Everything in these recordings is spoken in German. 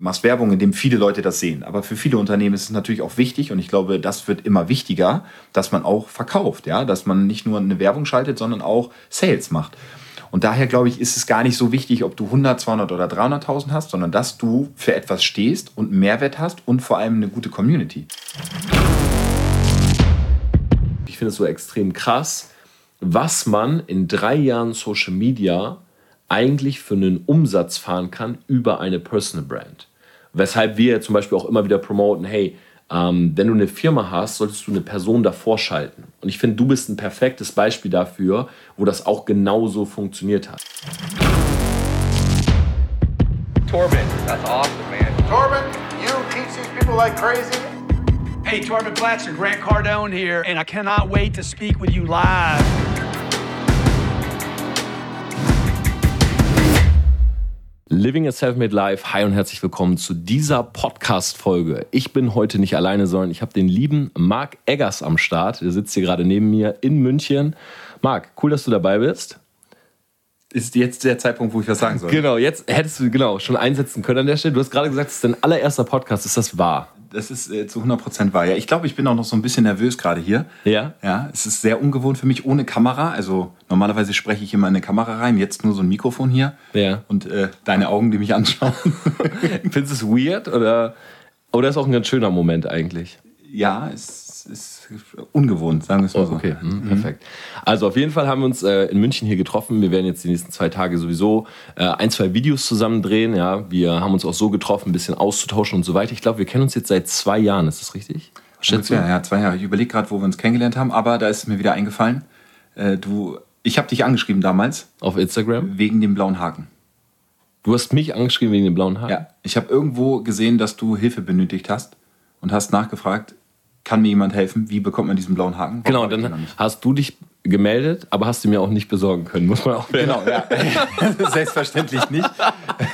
machst Werbung, indem viele Leute das sehen. Aber für viele Unternehmen ist es natürlich auch wichtig und ich glaube, das wird immer wichtiger, dass man auch verkauft, ja, dass man nicht nur eine Werbung schaltet, sondern auch Sales macht. Und daher glaube ich, ist es gar nicht so wichtig, ob du 100, 200 oder 300.000 hast, sondern dass du für etwas stehst und Mehrwert hast und vor allem eine gute Community. Ich finde es so extrem krass, was man in drei Jahren Social Media eigentlich für einen Umsatz fahren kann über eine Personal Brand. Weshalb wir zum Beispiel auch immer wieder promoten, hey, ähm, wenn du eine Firma hast, solltest du eine Person davor schalten. Und ich finde, du bist ein perfektes Beispiel dafür, wo das auch genauso funktioniert hat. Torben, that's awesome, man. Torben, you teach these people like crazy. Hey, Torben Platzer, Grant Cardone here, and I cannot wait to speak with you live. Living a Self-Made Life. Hi und herzlich willkommen zu dieser Podcast-Folge. Ich bin heute nicht alleine, sondern ich habe den lieben Marc Eggers am Start. Der sitzt hier gerade neben mir in München. Marc, cool, dass du dabei bist. Ist jetzt der Zeitpunkt, wo ich was sagen soll? Genau, jetzt hättest du genau schon einsetzen können an der Stelle. Du hast gerade gesagt, es ist dein allererster Podcast. Ist das wahr? Das ist äh, zu 100% wahr. Ja, ich glaube, ich bin auch noch so ein bisschen nervös gerade hier. Ja? Ja, es ist sehr ungewohnt für mich ohne Kamera. Also normalerweise spreche ich immer in eine Kamera rein, jetzt nur so ein Mikrofon hier. Ja. Und äh, deine Augen, die mich anschauen. Findest du es weird oder, oder ist auch ein ganz schöner Moment eigentlich? ja, es ist ungewohnt, sagen wir es mal so. Okay, mhm, perfekt. Also auf jeden Fall haben wir uns äh, in München hier getroffen. Wir werden jetzt die nächsten zwei Tage sowieso äh, ein, zwei Videos zusammen drehen. Ja, wir haben uns auch so getroffen, ein bisschen auszutauschen und so weiter. Ich glaube, wir kennen uns jetzt seit zwei Jahren. Ist das richtig? Schätze? Ja, ja, zwei Jahre. Ich überlege gerade, wo wir uns kennengelernt haben, aber da ist mir wieder eingefallen. Äh, du, ich habe dich angeschrieben damals Auf Instagram. wegen dem blauen Haken. Du hast mich angeschrieben wegen dem blauen Haar. Ja, ich habe irgendwo gesehen, dass du Hilfe benötigt hast und hast nachgefragt, kann mir jemand helfen? Wie bekommt man diesen blauen Haken? Warum Genau, dann hast du dich gemeldet, aber hast du mir auch nicht besorgen können, muss man auch Genau, ja. Selbstverständlich nicht.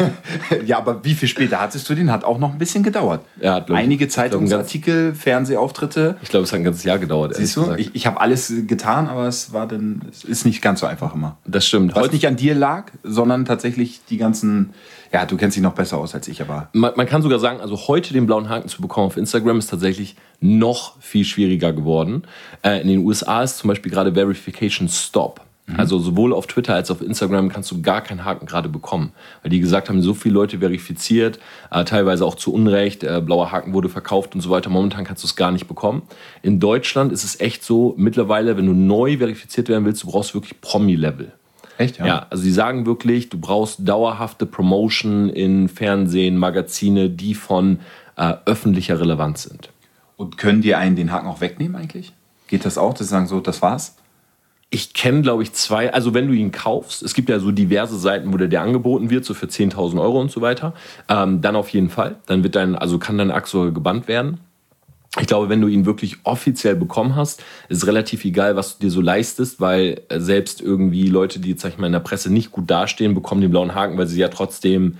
ja, aber wie viel später hattest du den? Hat auch noch ein bisschen gedauert. Ja, hat, Einige Zeitungsartikel, Fernsehauftritte. Ich glaube, es hat ein ganzes Jahr gedauert. Siehst du, gesagt. ich, ich habe alles getan, aber es war dann, es ist nicht ganz so einfach immer. das stimmt. Was Heute, nicht an dir lag, sondern tatsächlich die ganzen, ja, du kennst dich noch besser aus als ich, aber man, man kann sogar sagen, also heute den blauen Haken zu bekommen auf Instagram ist tatsächlich noch viel schwieriger geworden. Äh, in den USA ist zum Beispiel gerade Verification Stop. Also sowohl auf Twitter als auch auf Instagram kannst du gar keinen Haken gerade bekommen. Weil die gesagt haben, so viele Leute verifiziert, äh, teilweise auch zu Unrecht, äh, blauer Haken wurde verkauft und so weiter. Momentan kannst du es gar nicht bekommen. In Deutschland ist es echt so, mittlerweile, wenn du neu verifiziert werden willst, du brauchst wirklich Promi-Level. echt, Ja, also die sagen wirklich, du brauchst dauerhafte Promotion in Fernsehen, Magazine, die von äh, öffentlicher Relevanz sind. Und können die einen den Haken auch wegnehmen eigentlich? Geht das auch, dass sie sagen, so, das war's? Ich kenne, glaube ich, zwei, also wenn du ihn kaufst, es gibt ja so diverse Seiten, wo der dir angeboten wird, so für 10.000 Euro und so weiter, ähm, dann auf jeden Fall. Dann wird dein, also kann dein Achse gebannt werden. Ich glaube, wenn du ihn wirklich offiziell bekommen hast, ist relativ egal, was du dir so leistest, weil äh, selbst irgendwie Leute, die jetzt, sag ich mal, in der Presse nicht gut dastehen, bekommen den blauen Haken, weil sie ja trotzdem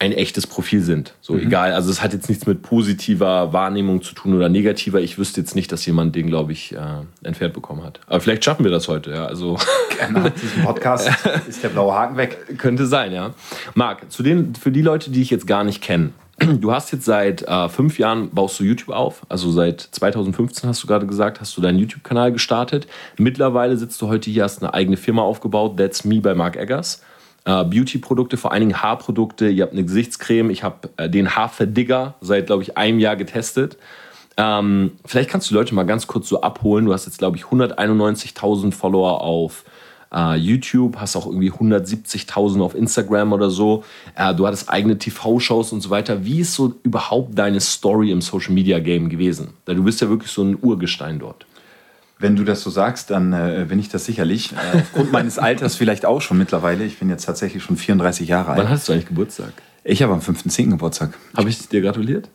ein echtes Profil sind. So egal, also es hat jetzt nichts mit positiver Wahrnehmung zu tun oder negativer. Ich wüsste jetzt nicht, dass jemand den, glaube ich, äh, entfernt bekommen hat. Aber vielleicht schaffen wir das heute, ja. Also Nach diesem Podcast ist der blaue Haken weg. könnte sein, ja. Marc, zu den, für die Leute, die ich jetzt gar nicht kenne, du hast jetzt seit äh, fünf Jahren baust du YouTube auf, also seit 2015 hast du gerade gesagt, hast du deinen YouTube-Kanal gestartet. Mittlerweile sitzt du heute hier, hast eine eigene Firma aufgebaut, That's Me bei Marc Eggers. Äh, Beauty-Produkte, vor allen Dingen Haarprodukte. Ihr habt eine Gesichtscreme, ich habe äh, den Haarverdigger seit, glaube ich, einem Jahr getestet. Ähm, vielleicht kannst du die Leute mal ganz kurz so abholen. Du hast jetzt, glaube ich, 191.000 Follower auf äh, YouTube, hast auch irgendwie 170.000 auf Instagram oder so. Äh, du hattest eigene TV-Shows und so weiter. Wie ist so überhaupt deine Story im Social Media Game gewesen? Du bist ja wirklich so ein Urgestein dort. Wenn du das so sagst, dann äh, bin ich das sicherlich. Äh, aufgrund meines Alters vielleicht auch schon mittlerweile. Ich bin jetzt tatsächlich schon 34 Jahre Wann alt. hattest du eigentlich Geburtstag? Ich habe am 5.10. Geburtstag. Habe ich dir gratuliert?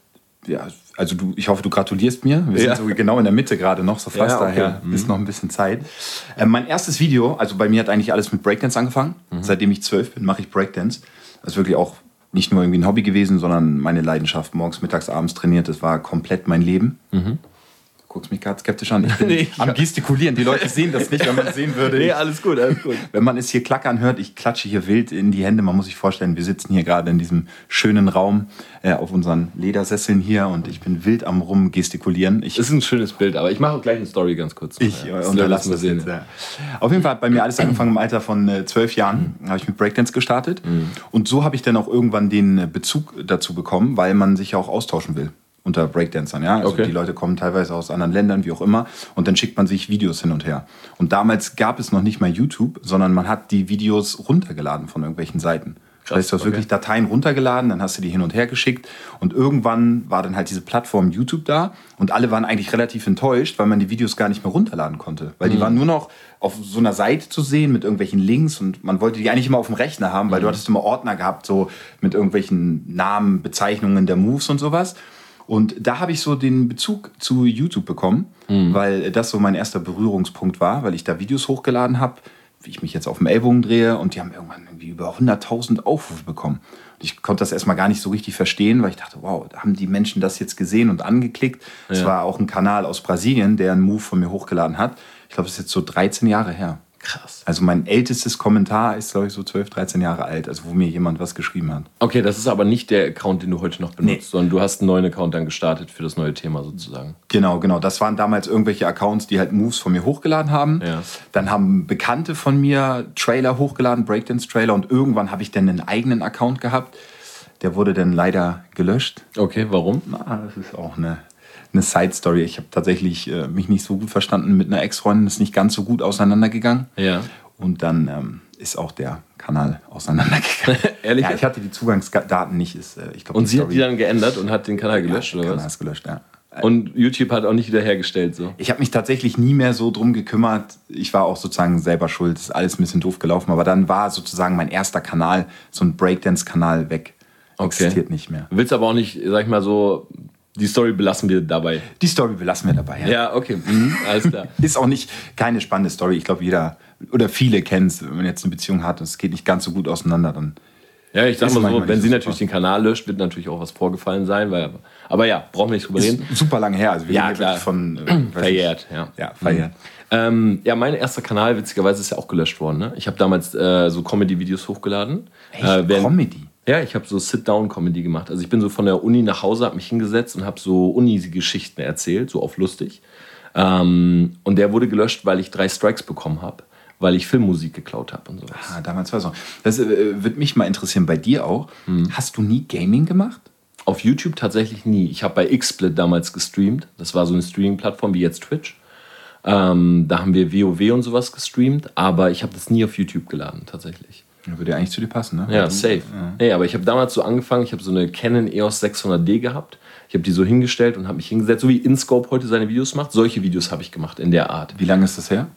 Ja, also du, ich hoffe, du gratulierst mir. Wir Ja. sind so genau in der Mitte gerade noch, so fast Ja, okay. daher ist noch ein bisschen Zeit. Äh, mein erstes Video, also bei mir hat eigentlich alles mit Breakdance angefangen. Seitdem ich zwölf bin, mache ich Breakdance. Das ist wirklich auch nicht nur irgendwie ein Hobby gewesen, sondern meine Leidenschaft. Morgens, mittags, abends trainiert. Das war komplett mein Leben. Guckst mich gerade skeptisch an. Ich bin Nee, ich- am Gestikulieren. Die Leute sehen das nicht, wenn man es sehen würde. Nee, alles gut, alles gut. wenn man es hier klackern hört, ich klatsche hier wild in die Hände. Man muss sich vorstellen, wir sitzen hier gerade in diesem schönen Raum äh, auf unseren Ledersesseln hier und ich bin wild am rum gestikulieren. Ich, Das ist ein schönes Bild, aber ich mache auch gleich eine Story ganz kurz. noch, ich ja. äh, unterlasse das sehen. jetzt. Ja. Auf jeden Fall hat bei mir alles angefangen im Alter von äh, zwölf Jahren. Mhm. Habe ich mit Breakdance gestartet und so habe ich dann auch irgendwann den äh, Bezug dazu bekommen, weil man sich ja auch austauschen will unter Breakdancern. Ja? Also Okay. die Leute kommen teilweise aus anderen Ländern, wie auch immer, und dann schickt man sich Videos hin und her. Und damals gab es noch nicht mal YouTube, sondern man hat die Videos runtergeladen von irgendwelchen Seiten. das heißt, du hast okay. wirklich Dateien runtergeladen, dann hast du die hin und her geschickt und irgendwann war dann halt diese Plattform YouTube da und alle waren eigentlich relativ enttäuscht, weil man die Videos gar nicht mehr runterladen konnte. Weil die waren nur noch auf so einer Seite zu sehen mit irgendwelchen Links und man wollte die eigentlich immer auf dem Rechner haben, weil du hattest immer Ordner gehabt, so mit irgendwelchen Namen, Bezeichnungen der Moves und sowas. Und da habe ich so den Bezug zu YouTube bekommen, weil das so mein erster Berührungspunkt war, weil ich da Videos hochgeladen habe, wie ich mich jetzt auf dem Ellbogen drehe und die haben irgendwann irgendwie über 100.000 Aufrufe bekommen. Und ich konnte das erstmal gar nicht so richtig verstehen, weil ich dachte, wow, haben die Menschen das jetzt gesehen und angeklickt. Es Ja. war auch ein Kanal aus Brasilien, der einen Move von mir hochgeladen hat. Ich glaube, das ist jetzt so 13 Jahre her. Krass. Also mein ältestes Kommentar ist, glaube ich, so 12, 13 Jahre alt, also wo mir jemand was geschrieben hat. Okay, das ist aber nicht der Account, den du heute noch benutzt, Nee. sondern du hast einen neuen Account dann gestartet für das neue Thema sozusagen. Genau, genau. Das waren damals irgendwelche Accounts, die halt Moves von mir hochgeladen haben. Ja. Dann haben Bekannte von mir Trailer hochgeladen, Breakdance-Trailer. Und irgendwann habe ich dann einen eigenen Account gehabt. Der wurde dann leider gelöscht. Okay, warum? Ah, das ist auch eine, eine Side-Story. Ich habe tatsächlich äh, mich nicht so gut verstanden mit einer Ex-Freundin, ist nicht ganz so gut auseinandergegangen. Ja. Und dann ähm, ist auch der Kanal auseinandergegangen. Ehrlich Ja, ich hatte die Zugangsdaten nicht. Ist, äh, ich glaub, Und sie hat Story- die dann geändert und hat den Kanal gelöscht, ja, oder Kanal was? ist gelöscht, ja. Und YouTube hat auch nicht wiederhergestellt, so. Ich habe mich tatsächlich nie mehr so drum gekümmert. Ich war auch sozusagen selber schuld. Ist alles ein bisschen doof gelaufen. Aber dann war sozusagen mein erster Kanal, so ein Breakdance-Kanal, weg. Okay. Existiert nicht mehr. Du willst aber auch nicht, sag ich mal so, die Story belassen wir dabei. Die Story belassen wir dabei. Ja. Ja, okay, mhm, alles klar. Ist auch nicht keine spannende Story. Ich glaube, jeder oder viele kennen es, wenn man jetzt eine Beziehung hat und es geht nicht ganz so gut auseinander, dann. Ja, ich sag mal so, wenn nicht sie so natürlich den Kanal löscht, wird natürlich auch was vorgefallen sein, weil, aber ja, brauchen wir nicht drüber reden. super lange her. Also wir Ja, klar. von äh, Verjährt, ja. Ja, verjährt. Ähm, ja, mein erster Kanal, witzigerweise, ist ja auch gelöscht worden. Ne? Ich habe damals äh, so Comedy-Videos hochgeladen. Echt? Äh, während- Comedy? Ja, ich habe so Sit-Down-Comedy gemacht. Also ich bin so von der Uni nach Hause, habe mich hingesetzt und habe so Uni-Geschichten erzählt, so auf lustig. Ähm, und der wurde gelöscht, weil ich drei Strikes bekommen habe, weil ich Filmmusik geklaut habe und sowas. Ah, damals war es so. Das äh, würde mich mal interessieren, bei dir auch. Hm. Hast du nie Gaming gemacht? Auf YouTube tatsächlich nie. Ich habe bei XSplit damals gestreamt. Das war so eine Streaming-Plattform wie jetzt Twitch. Ähm, da haben wir WoW und sowas gestreamt, aber ich habe das nie auf YouTube geladen, tatsächlich. Ja, Würde ja eigentlich zu dir passen, ne? Ja, safe. Nee, aber ich habe damals so angefangen, ich habe so eine Canon EOS 600D gehabt. Ich habe die so hingestellt und habe mich hingesetzt, so wie InScope heute seine Videos macht. Solche Videos habe ich gemacht in der Art. Wie lange ist das her?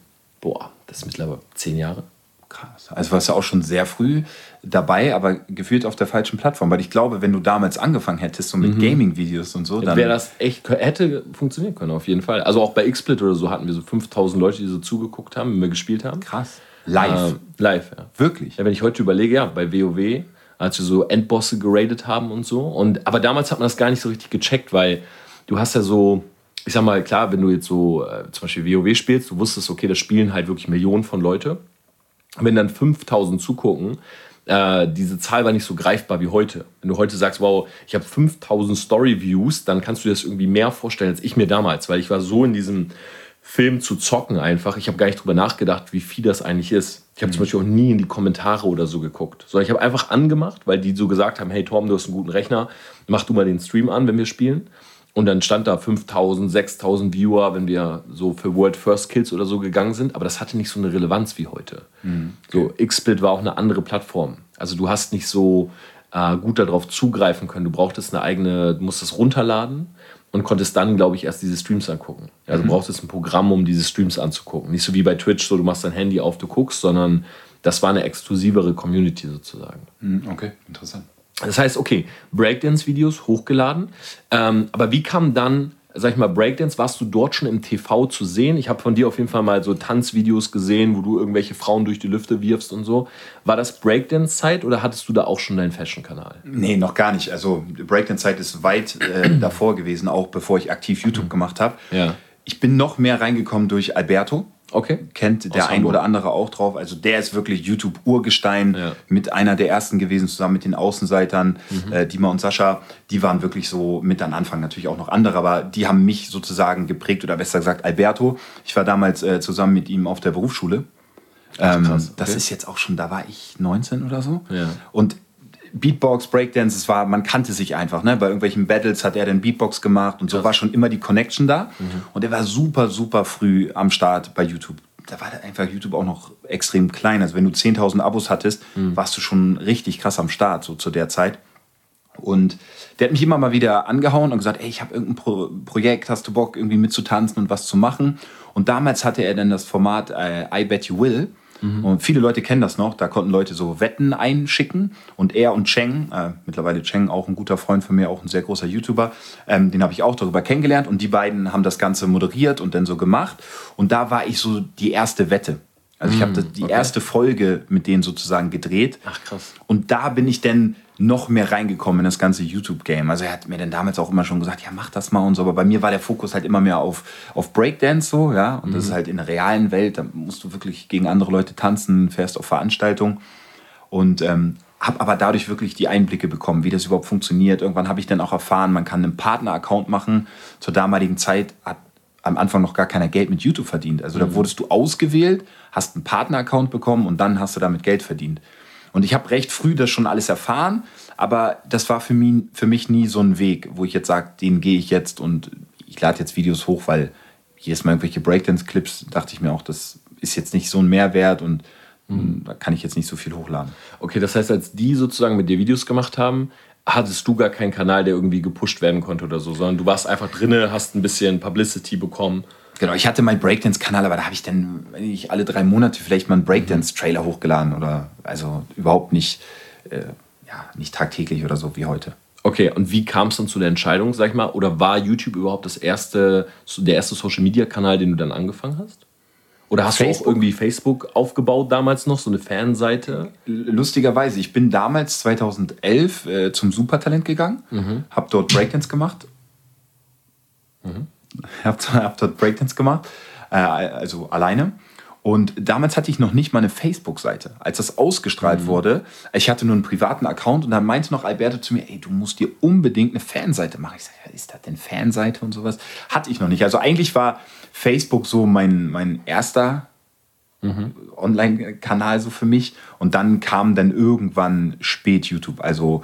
Boah, das ist mittlerweile zehn Jahre. Krass. Also warst du auch schon sehr früh dabei, aber gefühlt auf der falschen Plattform. Weil ich glaube, wenn du damals angefangen hättest, so mit Gaming-Videos und so, dann. Wäre das echt, hätte funktionieren können, auf jeden Fall. Also auch bei XSplit oder so hatten wir so 5000 Leute, die so zugeguckt haben, wenn wir gespielt haben. krass. Live. Ähm, live, ja. Wirklich. Ja, wenn ich heute überlege, ja, bei WoW, als wir so Endbosse geradet haben und so. Und, aber damals hat man das gar nicht so richtig gecheckt, weil du hast ja so, ich sag mal, klar, wenn du jetzt so äh, zum Beispiel WoW spielst, du wusstest, okay, das spielen halt wirklich Millionen von Leute. Wenn dann 5000 zugucken, äh, diese Zahl war nicht so greifbar wie heute. Wenn du heute sagst, wow, ich habe 5000 Story-Views, dann kannst du dir das irgendwie mehr vorstellen als ich mir damals, weil ich war so in diesem Film zu zocken einfach. Ich habe gar nicht drüber nachgedacht, wie viel das eigentlich ist. Ich habe zum Beispiel auch nie in die Kommentare oder so geguckt. Sondern ich habe einfach angemacht, weil die so gesagt haben, hey Tom, du hast einen guten Rechner, mach du mal den Stream an, wenn wir spielen. Und dann stand da 5000, 6000 Viewer, wenn wir so für World First Kills oder so gegangen sind. Aber das hatte nicht so eine Relevanz wie heute. So, XSplit war auch eine andere Plattform. Also du hast nicht so äh, gut darauf zugreifen können. Du brauchtest eine eigene, du musstest runterladen und konntest dann, glaube ich, erst diese Streams angucken. Also du brauchtest ein Programm, um diese Streams anzugucken. Nicht so wie bei Twitch, so du machst dein Handy auf, du guckst, sondern das war eine exklusivere Community sozusagen. Hm, Okay, interessant. Das heißt, okay, Breakdance-Videos hochgeladen. Ähm, aber wie kam dann, sag ich mal, Breakdance? Warst du dort schon im TV zu sehen? Ich habe von dir auf jeden Fall mal so Tanzvideos gesehen, wo du irgendwelche Frauen durch die Lüfte wirfst und so. War das Breakdance-Zeit oder hattest du da auch schon deinen Fashion-Kanal? Nee, noch gar nicht. Also Breakdance-Zeit ist weit äh, davor gewesen, auch bevor ich aktiv YouTube gemacht habe. Ja. Ich bin noch mehr reingekommen durch Alberto. Okay. Kennt der ein oder andere auch drauf. Also der ist wirklich YouTube-Urgestein. Ja. Mit einer der ersten gewesen, zusammen mit den Außenseitern. Mhm. Äh, Dima und Sascha, die waren wirklich so mit an Anfang. Natürlich auch noch andere, aber die haben mich sozusagen geprägt. Oder besser gesagt Alberto. Ich war damals äh, zusammen mit ihm auf der Berufsschule. Ähm, krass, Das okay. ist jetzt auch schon, da war ich 19 oder so. Ja. Und Beatbox, Breakdance, es war, man kannte sich einfach. Ne? Bei irgendwelchen Battles hat er dann Beatbox gemacht und so war schon immer die Connection da. Und er war super, super früh am Start bei YouTube. Da war einfach YouTube auch noch extrem klein. Also wenn du 10.000 Abos hattest, warst du schon richtig krass am Start, so zu der Zeit. Und der hat mich immer mal wieder angehauen und gesagt, ey, ich habe irgendein Pro Projekt, hast du Bock, irgendwie mitzutanzen und was zu machen? Und damals hatte er dann das Format äh, I Bet You Will. Und viele Leute kennen das noch, da konnten Leute so Wetten einschicken. Und er und Cheng, äh, mittlerweile Cheng, auch ein guter Freund von mir, auch ein sehr großer YouTuber, ähm, den habe ich auch darüber kennengelernt. Und die beiden haben das Ganze moderiert und dann so gemacht. Und da war ich so die erste Wette. Also ich habe das- die erste Folge mit denen sozusagen gedreht. Ach, krass. Und da bin ich dann noch mehr reingekommen in das ganze YouTube-Game. Also er hat mir dann damals auch immer schon gesagt, ja, mach das mal und so. Aber bei mir war der Fokus halt immer mehr auf, auf Breakdance so, ja. Und das ist halt in der realen Welt, da musst du wirklich gegen andere Leute tanzen, fährst auf Veranstaltungen. Und ähm, habe aber dadurch wirklich die Einblicke bekommen, wie das überhaupt funktioniert. Irgendwann habe ich dann auch erfahren, man kann einen Partner-Account machen. Zur damaligen Zeit hat am Anfang noch gar keiner Geld mit YouTube verdient. Also da wurdest du ausgewählt, hast einen Partner-Account bekommen und dann hast du damit Geld verdient. Und ich habe recht früh das schon alles erfahren, aber das war für mich, für mich nie so ein Weg, wo ich jetzt sage, den gehe ich jetzt und ich lade jetzt Videos hoch, weil jedes Mal irgendwelche Breakdance-Clips, dachte ich mir auch, das ist jetzt nicht so ein Mehrwert und mh, da kann ich jetzt nicht so viel hochladen. Okay, das heißt, als die sozusagen mit dir Videos gemacht haben, hattest du gar keinen Kanal, der irgendwie gepusht werden konnte oder so, sondern du warst einfach drinne, hast ein bisschen Publicity bekommen. Genau, ich hatte meinen Breakdance-Kanal, aber da habe ich dann nicht, alle drei Monate vielleicht mal einen Breakdance-Trailer hochgeladen oder also überhaupt nicht, äh, ja, nicht tagtäglich oder so wie heute. Okay, und wie kam es dann zu der Entscheidung, sag ich mal, oder war YouTube überhaupt das erste, der erste Social Media Kanal, den du dann angefangen hast? Oder hast du Facebook? auch irgendwie Facebook aufgebaut damals noch, so eine Fanseite? Lustigerweise, ich bin damals 2011 äh, zum Supertalent gegangen, habe dort Breakdance gemacht. Habe hab dort Breakdance gemacht, äh, also alleine. Und damals hatte ich noch nicht mal eine Facebook-Seite. Als das ausgestrahlt wurde, ich hatte nur einen privaten Account und dann meinte noch Alberto zu mir, ey, du musst dir unbedingt eine Fanseite machen. Ich sage, ja, ist das denn Fanseite und sowas? Hatte ich noch nicht. Also eigentlich war Facebook so mein, mein erster Online-Kanal so für mich. Und dann kam dann irgendwann spät YouTube. Also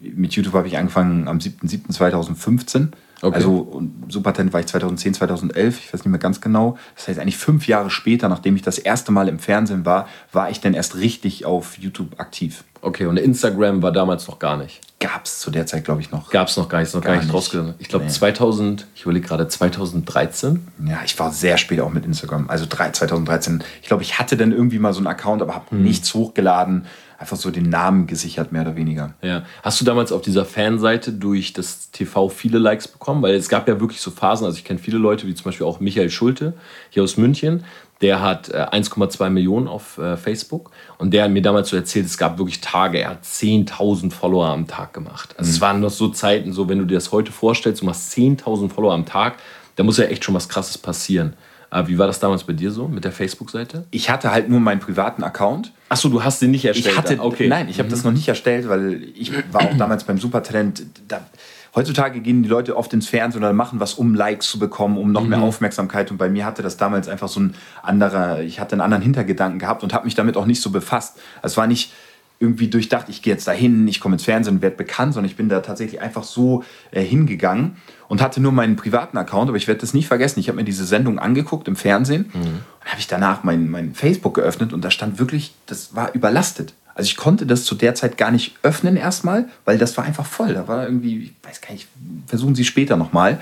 mit YouTube habe ich angefangen am 7.7.2015. Okay. Also und Supertalent war ich 2010, 2011, ich weiß nicht mehr ganz genau. Das heißt eigentlich fünf Jahre später, nachdem ich das erste Mal im Fernsehen war, war ich dann erst richtig auf YouTube aktiv. Okay, und Instagram war damals noch gar nicht. Gab es zu der Zeit, glaube ich, noch. Gab es noch gar nicht, ist noch gar, Gar nicht nicht. rausgegangen. Ich glaube Nee. 2000, ich überlege gerade 2013. Ja, ich war sehr spät auch mit Instagram. Also drei- 2013. Ich glaube, ich hatte dann irgendwie mal so einen Account, aber habe nichts hochgeladen. Einfach so den Namen gesichert, mehr oder weniger. Ja. Hast du damals auf dieser Fanseite durch das TV viele Likes bekommen? Weil es gab ja wirklich so Phasen, also ich kenne viele Leute, wie zum Beispiel auch Michael Schulte hier aus München, der hat äh, 1,2 Millionen auf äh, Facebook und der hat mir damals so erzählt, es gab wirklich Tage, er hat 10.000 Follower am Tag gemacht. Also es waren noch so Zeiten, so wenn du dir das heute vorstellst, du machst 10.000 Follower am Tag, da muss ja echt schon was Krasses passieren. Aber wie war das damals bei dir so mit der Facebook-Seite? Ich hatte halt nur meinen privaten Account. Achso, du hast den nicht erstellt. Ich hatte, okay. nein, ich habe das noch nicht erstellt, weil ich war auch damals beim Supertalent. Da, heutzutage gehen die Leute oft ins Fernsehen oder machen was, um Likes zu bekommen, um noch mehr Aufmerksamkeit. Und bei mir hatte das damals einfach so ein anderer, ich hatte einen anderen Hintergedanken gehabt und habe mich damit auch nicht so befasst. Es war nicht irgendwie durchdacht, ich gehe jetzt dahin, ich komme ins Fernsehen und werde bekannt, sondern ich bin da tatsächlich einfach so äh, hingegangen und hatte nur meinen privaten Account, aber ich werde das nicht vergessen. Ich habe mir diese Sendung angeguckt im Fernsehen und habe ich danach mein, mein Facebook geöffnet und da stand wirklich, das war überlastet. Also ich konnte das zu der Zeit gar nicht öffnen erstmal, weil das war einfach voll. Da war irgendwie, ich weiß gar nicht, versuchen Sie später nochmal.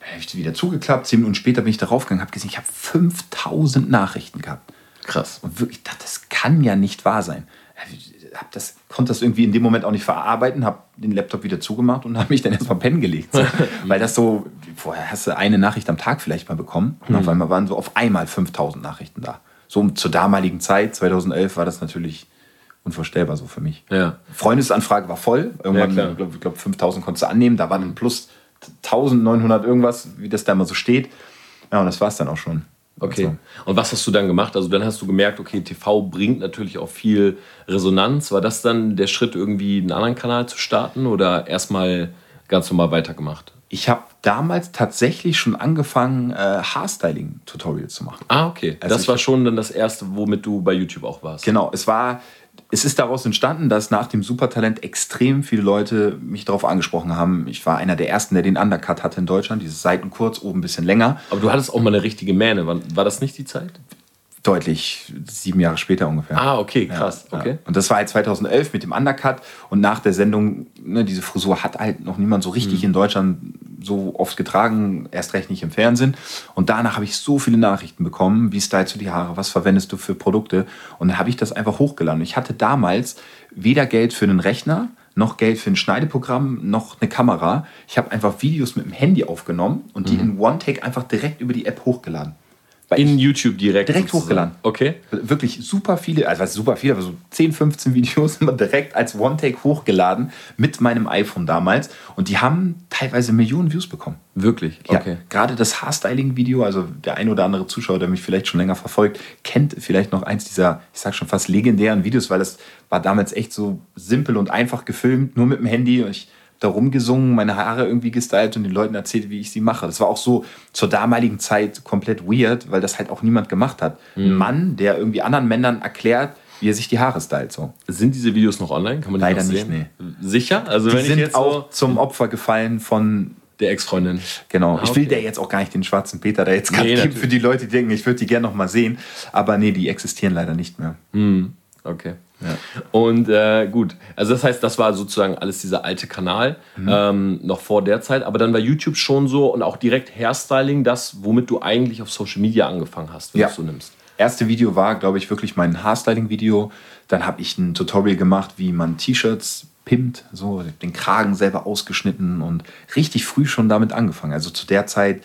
Dann habe ich wieder zugeklappt, zehn Minuten später bin ich darauf gegangen, habe gesehen, ich habe 5000 Nachrichten gehabt. Krass. Und wirklich, ich dachte, das kann ja nicht wahr sein. Hab das, konnte das irgendwie in dem Moment auch nicht verarbeiten, habe den Laptop wieder zugemacht und habe mich dann erstmal pennen gelegt. So. Weil das so, vorher hast du eine Nachricht am Tag vielleicht mal bekommen und auf einmal waren so auf einmal 5000 Nachrichten da. So zur damaligen Zeit, 2011, war das natürlich unvorstellbar so für mich. Ja. Freundesanfrage war voll. Irgendwann, Ja, ich glaube, glaub, 5000 konntest du annehmen. Da waren dann plus 1900 irgendwas, wie das da immer so steht. Ja, und das war es dann auch schon. Okay. Und was hast du dann gemacht? Also dann hast du gemerkt, okay, TV bringt natürlich auch viel Resonanz. War das dann der Schritt, irgendwie einen anderen Kanal zu starten oder erstmal ganz normal weitergemacht? ich habe damals tatsächlich schon angefangen, äh, Haarstyling-Tutorials zu machen. Ah, okay. Also das war schon dann das erste, womit du bei YouTube auch warst. Genau, es war, es ist daraus entstanden, dass nach dem Supertalent extrem viele Leute mich darauf angesprochen haben. Ich war einer der ersten, der den Undercut hatte in Deutschland, dieses Seiten kurz, oben ein bisschen länger. Aber du hattest auch mal eine richtige Mähne. War, war das nicht die Zeit? Deutlich sieben Jahre später ungefähr. Ah, okay, krass. Ja. Okay. Und das war halt 2011 mit dem Undercut. Und nach der Sendung, ne, diese Frisur hat halt noch niemand so Mhm. richtig in Deutschland so oft getragen, erst recht nicht im Fernsehen. Und danach habe ich so viele Nachrichten bekommen, wie stylst du die Haare, was verwendest du für Produkte? Und dann habe ich das einfach hochgeladen. Ich hatte damals weder Geld für einen Rechner, noch Geld für ein Schneideprogramm, noch eine Kamera. Ich habe einfach Videos mit dem Handy aufgenommen und die in One-Take einfach direkt über die App hochgeladen. In YouTube direkt. Direkt sozusagen. hochgeladen. Okay. Wirklich super viele, also was super viele, aber so 10, 15 Videos immer direkt als One-Take hochgeladen mit meinem iPhone damals. Und die haben teilweise Millionen Views bekommen. Wirklich? Ja, Okay. gerade das Haarstyling-Video, also der ein oder andere Zuschauer, der mich vielleicht schon länger verfolgt, kennt vielleicht noch eins dieser, ich sag schon fast legendären Videos, weil das war damals echt so simpel und einfach gefilmt, nur mit dem Handy. Und ich da rumgesungen, meine Haare irgendwie gestylt und den Leuten erzählt, wie ich sie mache. Das war auch so zur damaligen Zeit komplett weird, weil das halt auch niemand gemacht hat. Mhm. Ein Mann, der irgendwie anderen Männern erklärt, wie er sich die Haare stylt. So. Sind diese Videos noch online? Kann man die Leider nicht, sehen? Sicher? Also Die wenn ich sind jetzt auch so zum Opfer gefallen von der Ex-Freundin. Genau, Ah, ich will der jetzt auch gar nicht den schwarzen Peter da jetzt gerade Nee, geben für die Leute, die denken, ich würde die gerne noch mal sehen. Aber nee, die existieren leider nicht mehr. Okay. Und äh, gut, also das heißt, das war sozusagen alles dieser alte Kanal, Mhm. ähm, noch vor der Zeit. Aber dann war YouTube schon so und auch direkt Hairstyling, das, womit du eigentlich auf Social Media angefangen hast, wenn Ja. du es so nimmst. Erste Video war, glaube ich, wirklich mein Haarstyling-Video. Dann habe ich ein Tutorial gemacht, wie man T-Shirts pimmt, so den Kragen selber ausgeschnitten und richtig früh schon damit angefangen. Also zu der Zeit,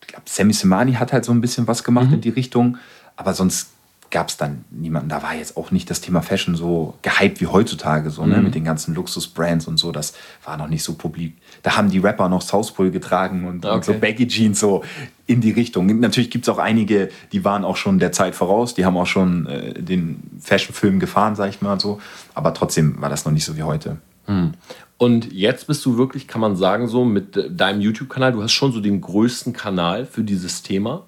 ich glaube, Sammy Semani hat halt so ein bisschen was gemacht in die Richtung, aber sonst gab es dann niemanden. Da war jetzt auch nicht das Thema Fashion so gehypt wie heutzutage, so ne, mit den ganzen Luxus-Brands und so. Das war noch nicht so publik. Da haben die Rapper noch South Pole getragen und, und so Okay. Baggy Jeans so in die Richtung. Natürlich gibt es auch einige, die waren auch schon der Zeit voraus, die haben auch schon äh, den Fashion-Film gefahren, sag ich mal so. Aber trotzdem war das noch nicht so wie heute. Und jetzt bist du wirklich, kann man sagen, so mit äh, deinem YouTube-Kanal, du hast schon so den größten Kanal für dieses Thema.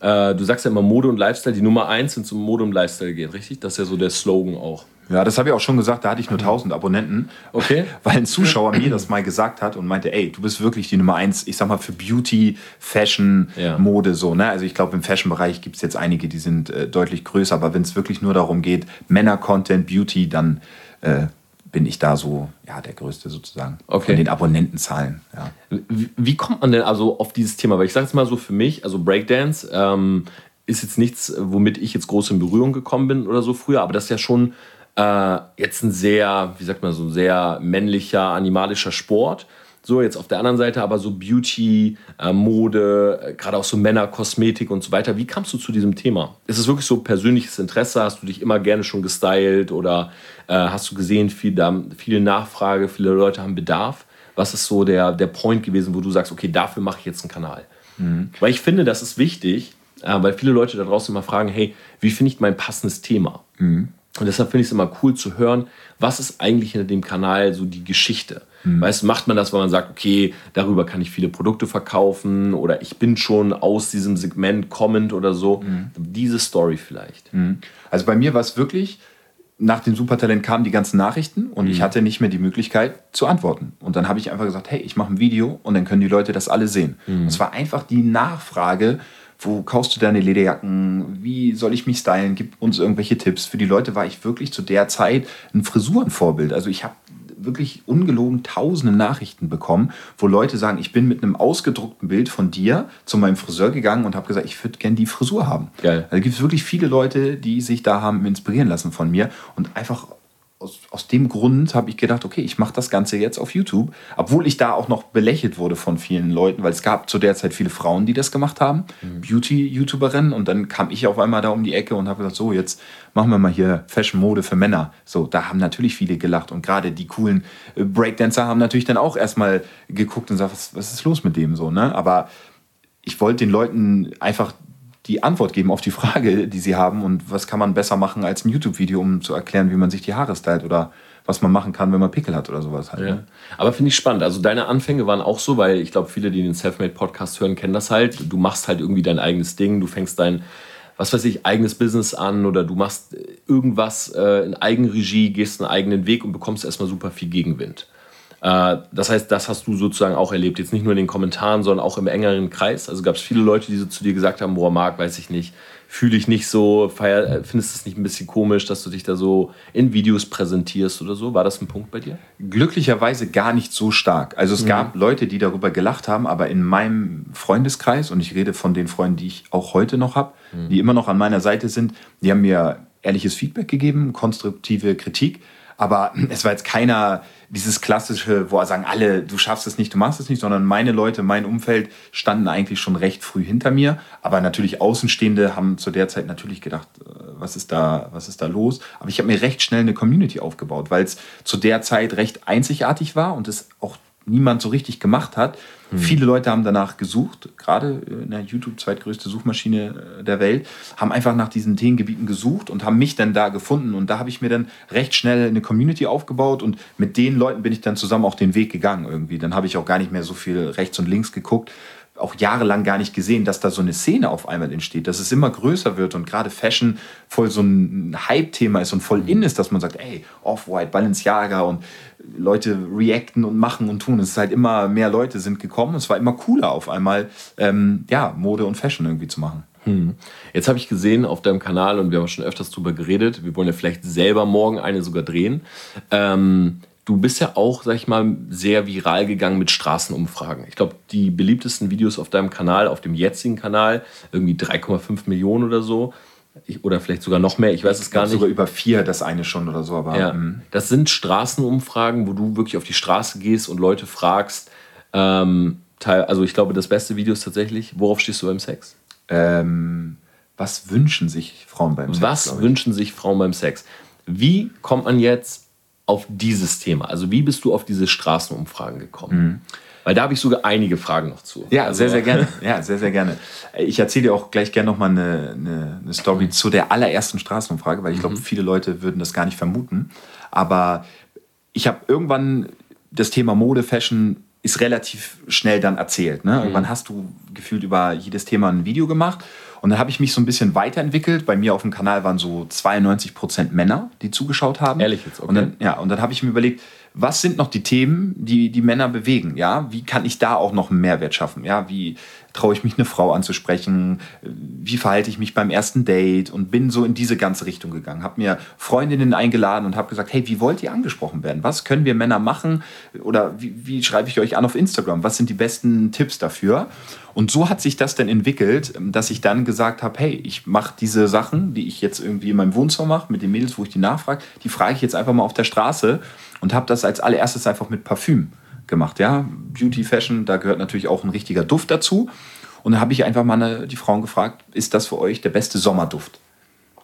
Äh, du sagst ja immer Mode und Lifestyle, die Nummer eins, wenn es um Mode und Lifestyle geht, richtig? Das ist ja so der Slogan auch. Ja, das habe ich auch schon gesagt, da hatte ich nur 1000 Abonnenten. Okay. Weil ein Zuschauer mir das mal gesagt hat und meinte, ey, du bist wirklich die Nummer eins, ich sag mal, für Beauty, Fashion, Ja. Mode, so, ne? Also ich glaube, im Fashion-Bereich gibt es jetzt einige, die sind äh, deutlich größer, aber wenn es wirklich nur darum geht, Männer-Content, Beauty, dann äh, bin ich da so, ja, der Größte sozusagen. Okay. Von den Abonnentenzahlen, ja. Wie, wie kommt man denn also auf dieses Thema? Weil ich sage es mal so für mich, also Breakdance ähm, ist jetzt nichts, womit ich jetzt groß in Berührung gekommen bin oder so früher, aber das ist ja schon äh, jetzt ein sehr, wie sagt man so, ein sehr männlicher, animalischer Sport. So, jetzt auf der anderen Seite aber so Beauty, äh, Mode, äh, gerade auch so Männer, Kosmetik und so weiter. Wie kamst du zu diesem Thema? Ist es wirklich so persönliches Interesse? Hast du dich immer gerne schon gestylt oder äh, hast du gesehen, viel, da, viele Nachfrage, viele Leute haben Bedarf? Was ist so der, der Point gewesen, wo du sagst, okay, dafür mache ich jetzt einen Kanal? Weil ich finde, das ist wichtig, äh, weil viele Leute da draußen immer fragen, hey, wie finde ich mein passendes Thema? Und deshalb finde ich es immer cool zu hören, was ist eigentlich hinter dem Kanal so die Geschichte? Weißt du, macht man das, weil man sagt, okay, darüber kann ich viele Produkte verkaufen oder ich bin schon aus diesem Segment kommend oder so. Diese Story vielleicht. Also bei mir war es wirklich, nach dem Supertalent kamen die ganzen Nachrichten und ich hatte nicht mehr die Möglichkeit zu antworten. Und dann habe ich einfach gesagt, hey, ich mache ein Video und dann können die Leute das alle sehen. Und es war einfach die Nachfrage, wo kaufst du deine Lederjacken? Wie soll ich mich stylen? Gib uns irgendwelche Tipps. Für die Leute war ich wirklich zu der Zeit ein Frisurenvorbild. Also ich habe wirklich ungelogen tausende Nachrichten bekommen, wo Leute sagen, ich bin mit einem ausgedruckten Bild von dir zu meinem Friseur gegangen und habe gesagt, ich würde gerne die Frisur haben. Geil. Da gibt es wirklich viele Leute, die sich da haben inspirieren lassen von mir. Und einfach aus, aus dem Grund habe ich gedacht, okay, ich mache das Ganze jetzt auf YouTube. Obwohl ich da auch noch belächelt wurde von vielen Leuten, weil es gab zu der Zeit viele Frauen, die das gemacht haben, Beauty-YouTuberinnen. Und dann kam ich auf einmal da um die Ecke und habe gesagt, so, jetzt machen wir mal hier Fashion-Mode für Männer. So, da haben natürlich viele gelacht. Und gerade die coolen äh, Breakdancer haben natürlich dann auch erstmal geguckt und gesagt, was, was ist los mit dem so, ne? Aber ich wollte den Leuten einfach die Antwort geben auf die Frage, die sie haben und was kann man besser machen als ein YouTube-Video, um zu erklären, wie man sich die Haare stylt oder was man machen kann, wenn man Pickel hat oder sowas halt. Ja. ne? Aber finde ich spannend. Also deine Anfänge waren auch so, weil ich glaube, viele, die den Selfmade-Podcast hören, kennen das halt. Du machst halt irgendwie dein eigenes Ding, du fängst dein, was weiß ich, eigenes Business an oder du machst äh, irgendwas äh, in Eigenregie, gehst einen eigenen Weg und bekommst erstmal super viel Gegenwind. Äh, das heißt, das hast du sozusagen auch erlebt. Jetzt nicht nur in den Kommentaren, sondern auch im engeren Kreis. Also gab es viele Leute, die so zu dir gesagt haben, boah, Marc, weiß ich nicht, fühle ich nicht so, feier, äh, findest du es nicht ein bisschen komisch, dass du dich da so in Videos präsentierst oder so? War das ein Punkt bei dir? glücklicherweise gar nicht so stark. Also Mhm. es gab Leute, die darüber gelacht haben, aber in meinem Freundeskreis, und ich rede von den Freunden, die ich auch heute noch habe, Mhm. die immer noch an meiner Seite sind, die haben mir ehrliches Feedback gegeben, konstruktive Kritik. Aber es war jetzt keiner dieses klassische, wo er sagen, alle, du schaffst es nicht, du machst es nicht, sondern meine Leute, mein Umfeld standen eigentlich schon recht früh hinter mir. Aber natürlich Außenstehende haben zu der Zeit natürlich gedacht, äh, was ist da, was ist da los? Aber ich habe mir recht schnell eine Community aufgebaut, weil es zu der Zeit recht einzigartig war und es auch niemand so richtig gemacht hat. Viele Leute haben danach gesucht, gerade in der YouTube zweitgrößte Suchmaschine äh, der Welt, haben einfach nach diesen Themengebieten gesucht und haben mich dann da gefunden. Und da habe ich mir dann recht schnell eine Community aufgebaut und mit den Leuten bin ich dann zusammen auch den Weg gegangen irgendwie. Dann habe ich auch gar nicht mehr so viel rechts und links geguckt, auch jahrelang gar nicht gesehen, dass da so eine Szene auf einmal entsteht, dass es immer größer wird und gerade Fashion voll so ein Hype-Thema ist und voll in ist, dass man sagt, ey, Off-White, Balenciaga und Leute reacten und machen und tun. Es ist halt immer mehr Leute sind gekommen. Es war immer cooler auf einmal, ähm, ja, Mode und Fashion irgendwie zu machen. Jetzt habe ich gesehen auf deinem Kanal und wir haben schon öfters drüber geredet. Wir wollen ja vielleicht selber morgen eine sogar drehen. Ähm, du bist ja auch, sag ich mal, sehr viral gegangen mit Straßenumfragen. Ich glaube, die beliebtesten Videos auf deinem Kanal, auf dem jetzigen Kanal, irgendwie 3,5 Millionen oder so. Ich, oder vielleicht sogar noch mehr, ich weiß es gar nicht. Sogar über vier, das eine schon oder so. Aber Ja, ähm, das sind Straßenumfragen, wo du wirklich auf die Straße gehst und Leute fragst. Ähm, teil, also ich glaube, das beste Video ist tatsächlich, worauf stehst du beim Sex? ähm, was wünschen sich Frauen beim Sex? Was wünschen sich Frauen beim Sex? Wie kommt man jetzt auf dieses Thema? Also wie bist du auf diese Straßenumfragen gekommen? Weil da habe ich sogar einige Fragen noch zu. Mhm. Ja, also, sehr, sehr gerne. Ja, sehr, sehr gerne. Ich erzähle dir auch gleich gerne nochmal eine, eine, eine Story Mhm. zu der allerersten Straßenumfrage, weil ich glaube, viele Leute würden das gar nicht vermuten. Aber ich habe irgendwann das Thema Mode, Fashion ist relativ schnell dann erzählt. Mhm. Ne? Irgendwann hast du gefühlt über jedes Thema ein Video gemacht. Und dann habe ich mich so ein bisschen weiterentwickelt. Bei mir auf dem Kanal waren so 92% Männer, die zugeschaut haben. Ehrlich jetzt, okay. Und dann, ja, und dann habe ich mir überlegt, was sind noch die Themen, die die Männer bewegen? Ja, wie kann ich da auch noch einen Mehrwert schaffen? Ja, wie traue ich mich eine Frau anzusprechen? Wie verhalte ich mich beim ersten Date? Und bin so in diese ganze Richtung gegangen. Habe mir Freundinnen eingeladen und habe gesagt, hey, wie wollt ihr angesprochen werden? Was können wir Männer machen? Oder wie, wie schreibe ich euch an auf Instagram? Was sind die besten Tipps dafür? Und so hat sich das dann entwickelt, dass ich dann gesagt habe, hey, ich mache diese Sachen, die ich jetzt irgendwie in meinem Wohnzimmer mache, mit den Mädels, wo ich die nachfrage, die frage ich jetzt einfach mal auf der Straße und habe das als allererstes einfach mit Parfüm gemacht. Ja, Beauty, Fashion, da gehört natürlich auch ein richtiger Duft dazu. Und dann habe ich einfach mal eine, die Frauen gefragt, ist das für euch der beste Sommerduft?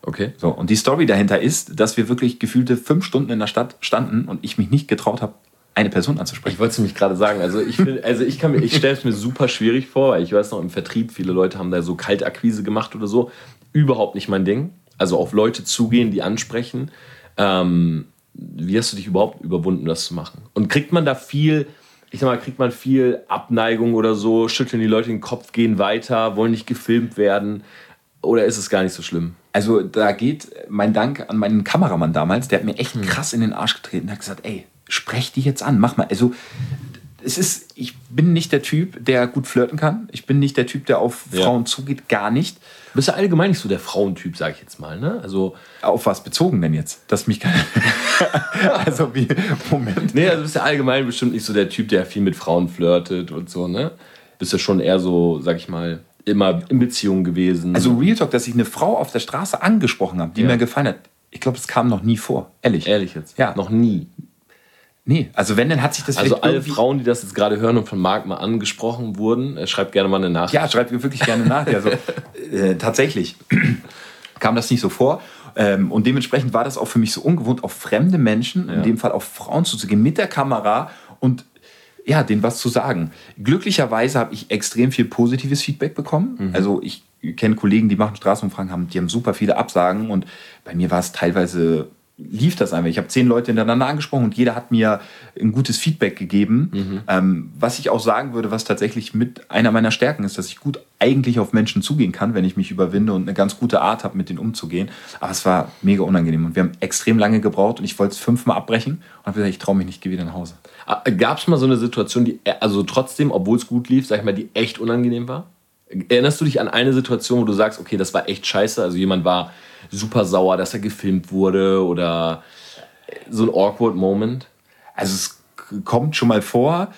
Okay. So, und die Story dahinter ist, dass wir wirklich gefühlte fünf Stunden in der Stadt standen und ich mich nicht getraut habe, eine Person anzusprechen. Ich wollte es nämlich gerade sagen. Also ich, find, also ich, kann mir- ich stelle es mir super schwierig vor, weil ich weiß noch im Vertrieb, viele Leute haben da so Kaltakquise gemacht oder so. Überhaupt nicht mein Ding. Also auf Leute zugehen, die ansprechen. Ähm, wie hast du dich überhaupt überwunden, das zu machen? Und kriegt man da viel, ich sag mal, kriegt man viel Abneigung oder so? Schütteln die Leute den Kopf, gehen weiter, wollen nicht gefilmt werden? Oder ist es gar nicht so schlimm? Also da geht mein Dank an meinen Kameramann damals, der hat mir echt krass in den Arsch getreten. Der hat gesagt, ey, sprech die jetzt an, mach mal. Also es ist, ich bin nicht der Typ, der gut flirten kann. Ich bin nicht der Typ, der auf Ja. Frauen zugeht, gar nicht. Du bist ja allgemein nicht so der Frauentyp, sag ich jetzt mal. Ne? Also, Auf was bezogen denn jetzt? Dass mich also wie, Moment. nee, also du bist ja allgemein bestimmt nicht so der Typ, der viel mit Frauen flirtet und so, ne? Bist ja schon eher so, sag ich mal, immer in Beziehung gewesen. Also Real Talk, dass ich eine Frau auf der Straße angesprochen habe, die Ja. mir gefallen hat. Ich glaube, das kam noch nie vor. Ehrlich. ehrlich jetzt. Ja. Noch nie. Nee, also wenn, dann hat sich das Also alle Frauen, die das jetzt gerade hören und von Marc mal angesprochen wurden, äh, schreibt gerne mal eine Nachricht. Ja, schreibt mir wirklich gerne nach. Also, äh, tatsächlich kam das nicht so vor. Ähm, und dementsprechend war das auch für mich so ungewohnt, auf fremde Menschen, in dem Fall auf Frauen zuzugehen, mit der Kamera und ja, denen was zu sagen. Glücklicherweise habe ich extrem viel positives Feedback bekommen. Also ich kenne Kollegen, die machen Straßenumfragen, haben, die haben super viele Absagen und bei mir war es teilweise lief das einfach. Ich habe zehn Leute hintereinander angesprochen und jeder hat mir ein gutes Feedback gegeben. Ähm, was ich auch sagen würde, was tatsächlich mit einer meiner Stärken ist, dass ich gut eigentlich auf Menschen zugehen kann, wenn ich mich überwinde und eine ganz gute Art habe, mit denen umzugehen. Aber es war mega unangenehm und wir haben extrem lange gebraucht und ich wollte es fünfmal abbrechen und habe gesagt, ich traue mich nicht, gehe wieder nach Hause. Gab es mal so eine Situation, die, äh, also trotzdem, obwohl es gut lief, sag ich mal, die echt unangenehm war? Erinnerst du dich an eine Situation, wo du sagst, okay, das war echt scheiße? Also jemand war super sauer, dass er gefilmt wurde oder so ein awkward Moment? Also es kommt schon mal vor,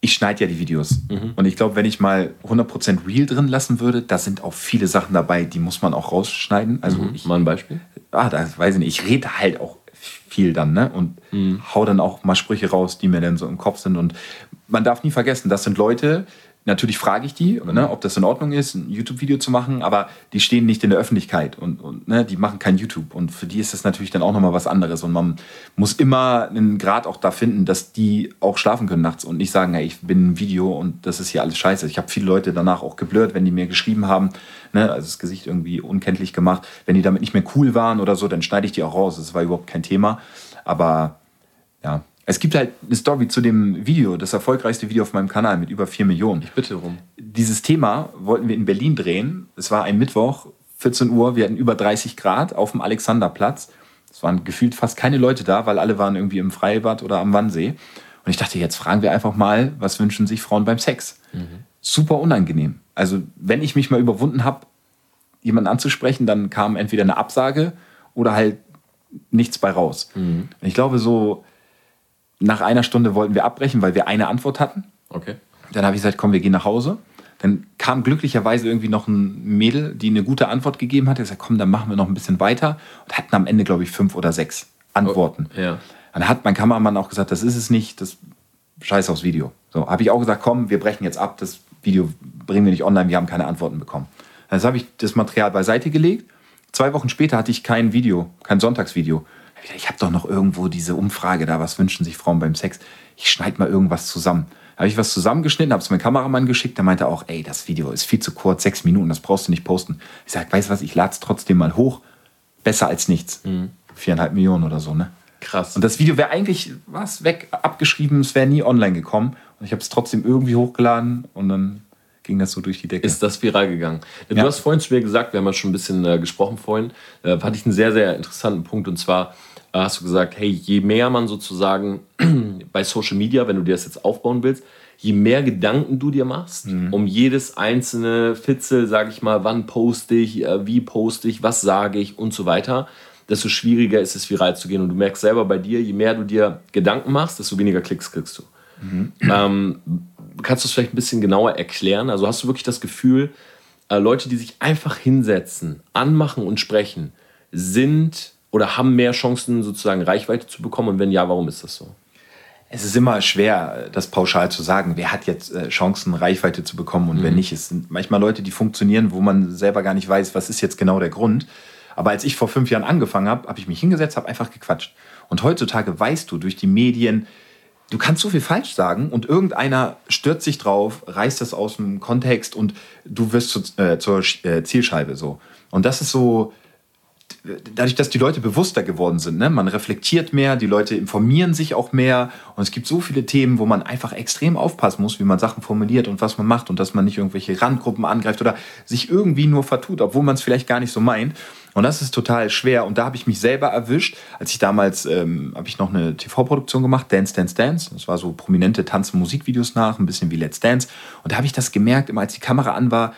ich schneide ja die Videos. Und ich glaube, wenn ich mal 100% real drin lassen würde, da sind auch viele Sachen dabei, die muss man auch rausschneiden. Also ich, Mal ein Beispiel? ah, das weiß ich nicht, ich rede halt auch viel dann, ne? Und hau dann auch mal Sprüche raus, die mir dann so im Kopf sind. Und man darf nie vergessen, das sind Leute, natürlich frage ich die, ne, ob das in Ordnung ist, ein YouTube-Video zu machen, aber die stehen nicht in der Öffentlichkeit und, und ne, die machen kein YouTube. Und für die ist das natürlich dann auch nochmal was anderes. Und man muss immer einen Grad auch da finden, dass die auch schlafen können nachts und nicht sagen, hey, ich bin ein Video und das ist hier alles scheiße. Ich habe viele Leute danach auch geblurrt, wenn die mir geschrieben haben, ne, also das Gesicht irgendwie unkenntlich gemacht. Wenn die damit nicht mehr cool waren oder so, dann schneide ich die auch raus. Das war überhaupt kein Thema. Aber ja, es gibt halt eine Story zu dem Video, das erfolgreichste Video auf meinem Kanal mit über 4 Millionen. Bitte rum. Dieses Thema wollten wir in Berlin drehen. Es war ein Mittwoch, 14 Uhr, wir hatten über 30 Grad auf dem Alexanderplatz. Es waren gefühlt fast keine Leute da, weil alle waren irgendwie im Freibad oder am Wannsee. Und ich dachte, jetzt fragen wir einfach mal, was wünschen sich Frauen beim Sex? Super unangenehm. Also, wenn ich mich mal überwunden habe, jemanden anzusprechen, dann kam entweder eine Absage oder halt nichts bei raus. Und Ich glaube, so nach einer Stunde wollten wir abbrechen, weil wir eine Antwort hatten. Okay. Dann habe ich gesagt, komm, wir gehen nach Hause. Dann kam glücklicherweise irgendwie noch ein Mädel, die eine gute Antwort gegeben hat. Ich gesagt, komm, dann machen wir noch ein bisschen weiter. Und hatten am Ende, glaube ich, fünf oder sechs Antworten. Ja. Dann hat mein Kameramann auch gesagt, das ist es nicht, das scheiß aufs Video. So, habe ich auch gesagt, komm, wir brechen jetzt ab, das Video bringen wir nicht online, wir haben keine Antworten bekommen. Dann habe ich das Material beiseite gelegt. Zwei Wochen später hatte ich kein Video, kein Sonntagsvideo. Ich, habe doch noch irgendwo diese Umfrage da, was wünschen sich Frauen beim Sex? Ich schneide mal irgendwas zusammen. Habe ich was zusammengeschnitten, habe es meinem Kameramann geschickt, der meinte auch, ey, das Video ist viel zu kurz, sechs Minuten, das brauchst du nicht posten. Ich sage, weißt du was, ich lade es trotzdem mal hoch, besser als nichts. Viereinhalb Millionen oder so, ne? Krass. Und das Video wäre eigentlich was weg, abgeschrieben, es wäre nie online gekommen. Und ich habe es trotzdem irgendwie hochgeladen und dann ging das so durch die Decke. ist das viral gegangen. Du Ja. hast vorhin zu mir gesagt, wir haben ja schon ein bisschen äh, gesprochen vorhin, äh, fand ich einen sehr, sehr interessanten Punkt. Und zwar äh, hast du gesagt, hey, je mehr man sozusagen bei Social Media, wenn du dir das jetzt aufbauen willst, je mehr Gedanken du dir machst, um jedes einzelne Fitzel, sage ich mal, wann poste ich, äh, wie poste ich, was sage ich und so weiter, desto schwieriger ist es, viral zu gehen. Und du merkst selber bei dir, je mehr du dir Gedanken machst, desto weniger Klicks kriegst du. Ähm, kannst du es vielleicht ein bisschen genauer erklären? Also hast du wirklich das Gefühl, äh, Leute, die sich einfach hinsetzen, anmachen und sprechen, sind oder haben mehr Chancen, sozusagen Reichweite zu bekommen? Und wenn ja, warum ist das so? Es ist immer schwer, das pauschal zu sagen. Wer hat jetzt äh, Chancen, Reichweite zu bekommen und wer nicht? Es sind manchmal Leute, die funktionieren, wo man selber gar nicht weiß, was ist jetzt genau der Grund. Aber als ich vor fünf Jahren angefangen habe, habe ich mich hingesetzt, habe einfach gequatscht. Und heutzutage weißt du durch die Medien, du kannst so viel falsch sagen und irgendeiner stürzt sich drauf, reißt das aus dem Kontext und du wirst zu, äh, zur äh, Zielscheibe so. Und das ist so, dadurch, dass die Leute bewusster geworden sind, ne? man reflektiert mehr, die Leute informieren sich auch mehr und es gibt so viele Themen, wo man einfach extrem aufpassen muss, wie man Sachen formuliert und was man macht und dass man nicht irgendwelche Randgruppen angreift oder sich irgendwie nur vertut, obwohl man es vielleicht gar nicht so meint. Und das ist total schwer. Und da habe ich mich selber erwischt, als ich damals, ähm, habe ich noch eine TV-Produktion gemacht, Dance, Dance, Dance. Das war so prominente Tanz- und Musikvideos nach, ein bisschen wie Let's Dance. Und da habe ich das gemerkt, immer als die Kamera an war,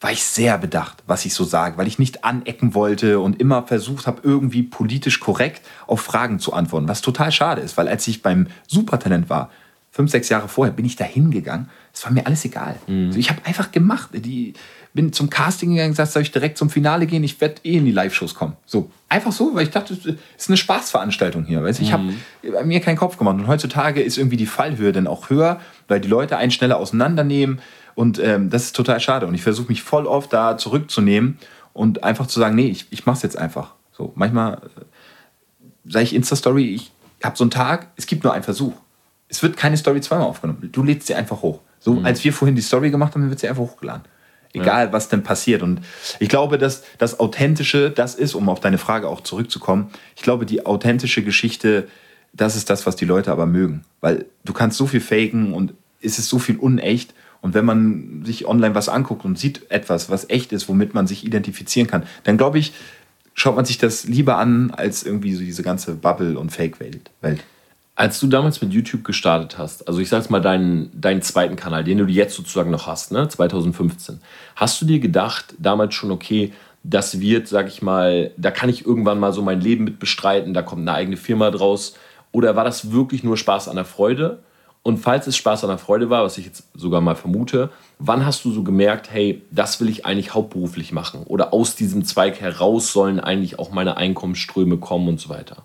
war ich sehr bedacht, was ich so sage, weil ich nicht anecken wollte und immer versucht habe, irgendwie politisch korrekt auf Fragen zu antworten, was total schade ist, weil als ich beim Supertalent war, fünf, sechs Jahre vorher, bin ich da hingegangen, es war mir alles egal. Also ich habe einfach gemacht, die, bin zum Casting gegangen, gesagt, soll ich direkt zum Finale gehen, ich werde eh in die Live-Shows kommen. So, einfach so, weil ich dachte, es ist eine Spaßveranstaltung hier. Weißt? du? Ich habe mir keinen Kopf gemacht und heutzutage ist irgendwie die Fallhöhe dann auch höher, weil die Leute einen schneller auseinandernehmen und ähm, das ist total schade. Und ich versuche mich voll oft da zurückzunehmen und einfach zu sagen, nee, ich, ich mach's jetzt einfach. So, manchmal äh, sage ich Insta-Story, ich habe so einen Tag, es gibt nur einen Versuch. Es wird keine Story zweimal aufgenommen. Du lädst sie einfach hoch. So als wir vorhin die Story gemacht haben, wird sie einfach hochgeladen. Egal, was denn passiert. Und ich glaube, dass das Authentische das ist, um auf deine Frage auch zurückzukommen. Ich glaube, die authentische Geschichte, das ist das, was die Leute aber mögen. Weil du kannst so viel faken und es ist so viel unecht. Und wenn man sich online was anguckt und sieht etwas, was echt ist, womit man sich identifizieren kann, dann glaube ich, schaut man sich das lieber an, als irgendwie so diese ganze Bubble- und Fake-Welt. Welt. Als du damals mit YouTube gestartet hast, also ich sag's mal deinen, deinen zweiten Kanal, den du jetzt sozusagen noch hast, ne, 2015, hast du dir gedacht, damals schon, okay, das wird, sag ich mal, da kann ich irgendwann mal so mein Leben mit bestreiten, da kommt eine eigene Firma draus? Oder war das wirklich nur Spaß an der Freude? Und falls es Spaß an der Freude war, was ich jetzt sogar mal vermute, wann hast du so gemerkt, hey, das will ich eigentlich hauptberuflich machen? Oder aus diesem Zweig heraus sollen eigentlich auch meine Einkommensströme kommen und so weiter?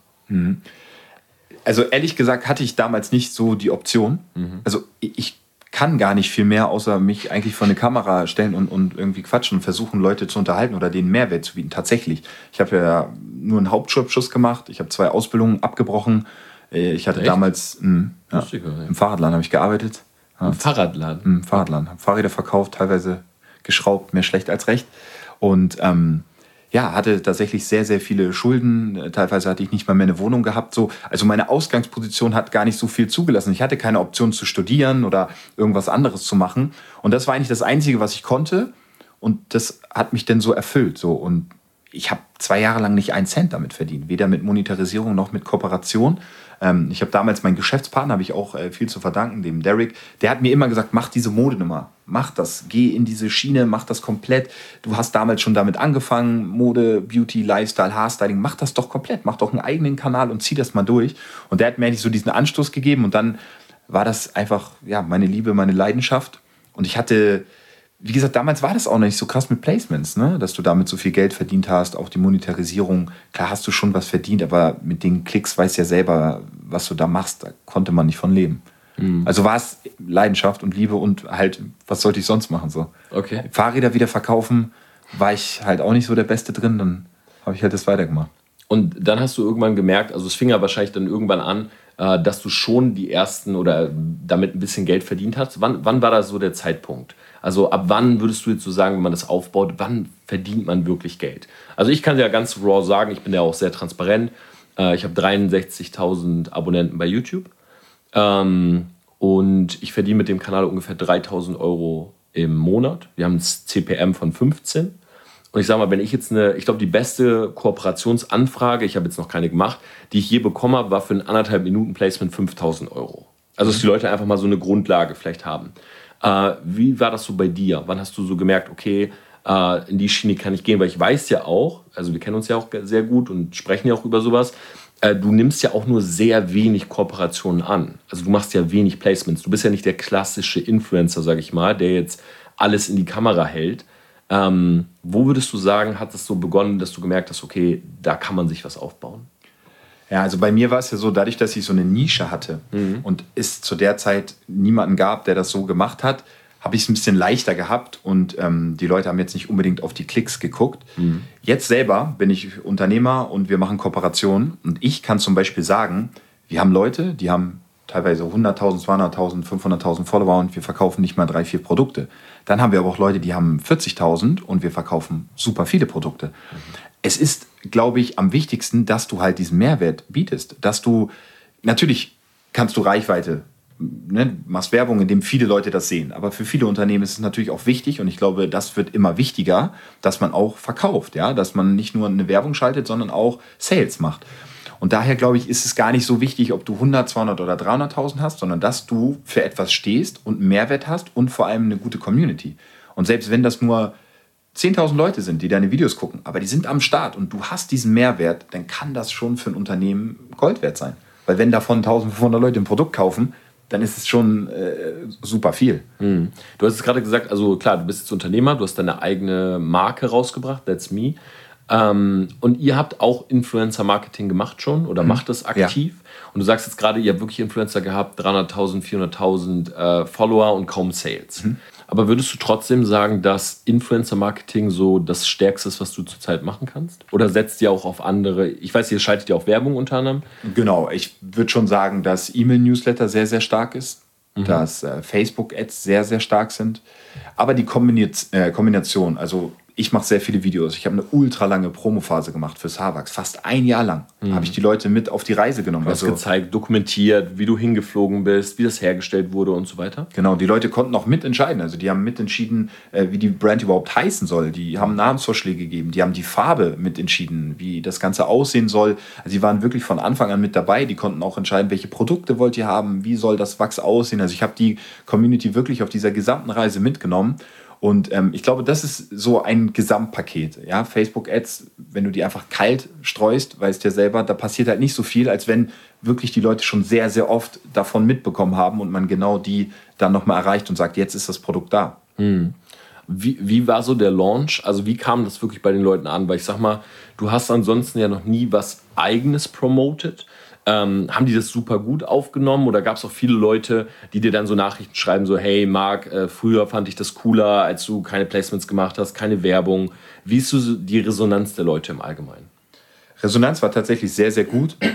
Also ehrlich gesagt hatte ich damals nicht so die Option. Also ich ich kann gar nicht viel mehr, außer mich eigentlich vor eine Kamera stellen und, und irgendwie quatschen und versuchen, Leute zu unterhalten oder denen Mehrwert zu bieten. Tatsächlich. Ich habe ja nur einen Hauptschulabschluss gemacht. Ich habe zwei Ausbildungen abgebrochen. Äh, Ich hatte Echt? damals ja, Lustiger, ja. im Fahrradladen habe ich gearbeitet. Im Fahrradladen. im Fahrradladen. Habe Fahrräder verkauft, teilweise geschraubt, mehr schlecht als recht. Und ähm, ja, hatte tatsächlich sehr, sehr viele Schulden. Teilweise hatte ich nicht mal mehr eine Wohnung gehabt. So. Also meine Ausgangsposition hat gar nicht so viel zugelassen. Ich hatte keine Option zu studieren oder irgendwas anderes zu machen. Und das war eigentlich das Einzige, was ich konnte. Und das hat mich dann so erfüllt. So. Und ich habe zwei Jahre lang nicht einen Cent damit verdient. Weder mit Monetarisierung noch mit Kooperation. Ähm, ich habe damals meinen Geschäftspartner, habe ich auch äh, viel zu verdanken, dem Derek. Der hat mir immer gesagt, mach diese Modenummer. Mach das. Geh in diese Schiene, mach das komplett. Du hast damals schon damit angefangen. Mode, Beauty, Lifestyle, Haarstyling. Mach das doch komplett. Mach doch einen eigenen Kanal und zieh das mal durch. Und der hat mir eigentlich so diesen Anstoß gegeben. Und dann war das einfach ja, meine Liebe, meine Leidenschaft. Und ich hatte wie gesagt, damals war das auch noch nicht so krass mit Placements, ne? dass du damit so viel Geld verdient hast, auch die Monetarisierung. Klar hast du schon was verdient, aber mit den Klicks weißt ja selber, was du da machst, da konnte man nicht von leben. Also war es Leidenschaft und Liebe und halt, was sollte ich sonst machen? So. Okay. Fahrräder wieder verkaufen, war ich halt auch nicht so der Beste drin, dann habe ich halt das weitergemacht. Und dann hast du irgendwann gemerkt, also es fing ja wahrscheinlich dann irgendwann an, äh, dass du schon die ersten oder damit ein bisschen Geld verdient hast. Wann, wann war da so der Zeitpunkt? Also ab wann würdest du jetzt so sagen, wenn man das aufbaut, wann verdient man wirklich Geld? Also ich kann ja ganz raw sagen, ich bin ja auch sehr transparent. Äh, ich habe 63.000 Abonnenten bei YouTube. Ähm, und ich verdiene mit dem Kanal ungefähr 3000 Euro im Monat. Wir haben ein CPM von 15. Und ich sage mal, wenn ich jetzt eine, ich glaube, die beste Kooperationsanfrage, ich habe jetzt noch keine gemacht, die ich je bekommen habe, war für ein anderthalb Minuten Placement 5000 Euro. Also, dass die Leute einfach mal so eine Grundlage vielleicht haben. Äh, wie war das so bei dir? Wann hast du so gemerkt, okay, äh, in die Schiene kann ich gehen? Weil ich weiß ja auch, also wir kennen uns ja auch sehr gut und sprechen ja auch über sowas, äh, du nimmst ja auch nur sehr wenig Kooperationen an. Also du machst ja wenig Placements. Du bist ja nicht der klassische Influencer, sage ich mal, der jetzt alles in die Kamera hält. Ähm, wo würdest du sagen, hat es so begonnen, dass du gemerkt hast, okay, da kann man sich was aufbauen? Ja, also bei mir war es ja so, dadurch, dass ich so eine Nische hatte und es zu der Zeit niemanden gab, der das so gemacht hat, habe ich es ein bisschen leichter gehabt und ähm, die Leute haben jetzt nicht unbedingt auf die Klicks geguckt. Jetzt selber bin ich Unternehmer und wir machen Kooperationen und ich kann zum Beispiel sagen, wir haben Leute, die haben teilweise 100.000, 200.000, 500.000 Follower und wir verkaufen nicht mal drei, vier Produkte. Dann haben wir aber auch Leute, die haben 40.000 und wir verkaufen super viele Produkte. Es ist, glaube ich, am wichtigsten, dass du halt diesen Mehrwert bietest. Dass du, natürlich kannst du Reichweite, ne, machst Werbung, indem viele Leute das sehen. Aber für viele Unternehmen ist es natürlich auch wichtig und ich glaube, das wird immer wichtiger, dass man auch verkauft. Ja? Dass man nicht nur eine Werbung schaltet, sondern auch Sales macht. Und daher glaube ich, ist es gar nicht so wichtig, ob du 100, 200 oder 300.000 hast, sondern dass du für etwas stehst und Mehrwert hast und vor allem eine gute Community. Und selbst wenn das nur 10.000 Leute sind, die deine Videos gucken, aber die sind am Start und du hast diesen Mehrwert, dann kann das schon für ein Unternehmen Gold wert sein. Weil wenn davon 1.500 Leute ein Produkt kaufen, dann ist es schon äh, super viel. Du hast es gerade gesagt, also klar, du bist jetzt Unternehmer, du hast deine eigene Marke rausgebracht, That's Me. Ähm, und ihr habt auch Influencer-Marketing gemacht schon oder macht es aktiv. Und du sagst jetzt gerade, ihr habt wirklich Influencer gehabt, 300.000, 400.000 äh, Follower und kaum Sales. Aber würdest du trotzdem sagen, dass Influencer-Marketing so das Stärkste ist, was du zurzeit machen kannst? Oder setzt ihr auch auf andere? Ich weiß, ihr schaltet ja auf Werbung unter anderem. Genau, ich würde schon sagen, dass E-Mail-Newsletter sehr, sehr stark ist, Mhm. dass äh, Facebook-Ads sehr, sehr stark sind. Aber die Kombiniz äh, Kombination, also ich mache sehr viele Videos. Ich habe eine ultra lange Promophase gemacht fürs Harvax. Fast ein Jahr lang habe ich die Leute mit auf die Reise genommen. Mhm. Du hast Also, gezeigt, dokumentiert, wie du hingeflogen bist, wie das hergestellt wurde und so weiter. Genau, die Leute konnten auch mitentscheiden. Also die haben mitentschieden, äh, wie die Brand überhaupt heißen soll. Die haben Namensvorschläge gegeben. Die haben die Farbe mitentschieden, wie das Ganze aussehen soll. Also die waren wirklich von Anfang an mit dabei. Die konnten auch entscheiden, welche Produkte wollt ihr haben, wie soll das Wachs aussehen. Also ich habe die Community wirklich auf dieser gesamten Reise mitgenommen. Und ähm, ich glaube, das ist so ein Gesamtpaket. Ja? Facebook-Ads, wenn du die einfach kalt streust, weißt du ja selber, da passiert halt nicht so viel, als wenn wirklich die Leute schon sehr, sehr oft davon mitbekommen haben und man genau die dann nochmal erreicht und sagt, jetzt ist das Produkt da. Wie, wie war so der Launch? Also wie kam das wirklich bei den Leuten an? Weil ich sag mal, du hast ansonsten ja noch nie was eigenes promoted. Ähm, haben die das super gut aufgenommen oder gab es auch viele Leute, die dir dann so Nachrichten schreiben, so hey Marc, äh, früher fand ich das cooler, als du keine Placements gemacht hast, keine Werbung. Wie ist so die Resonanz der Leute im Allgemeinen? Resonanz war tatsächlich sehr, sehr gut.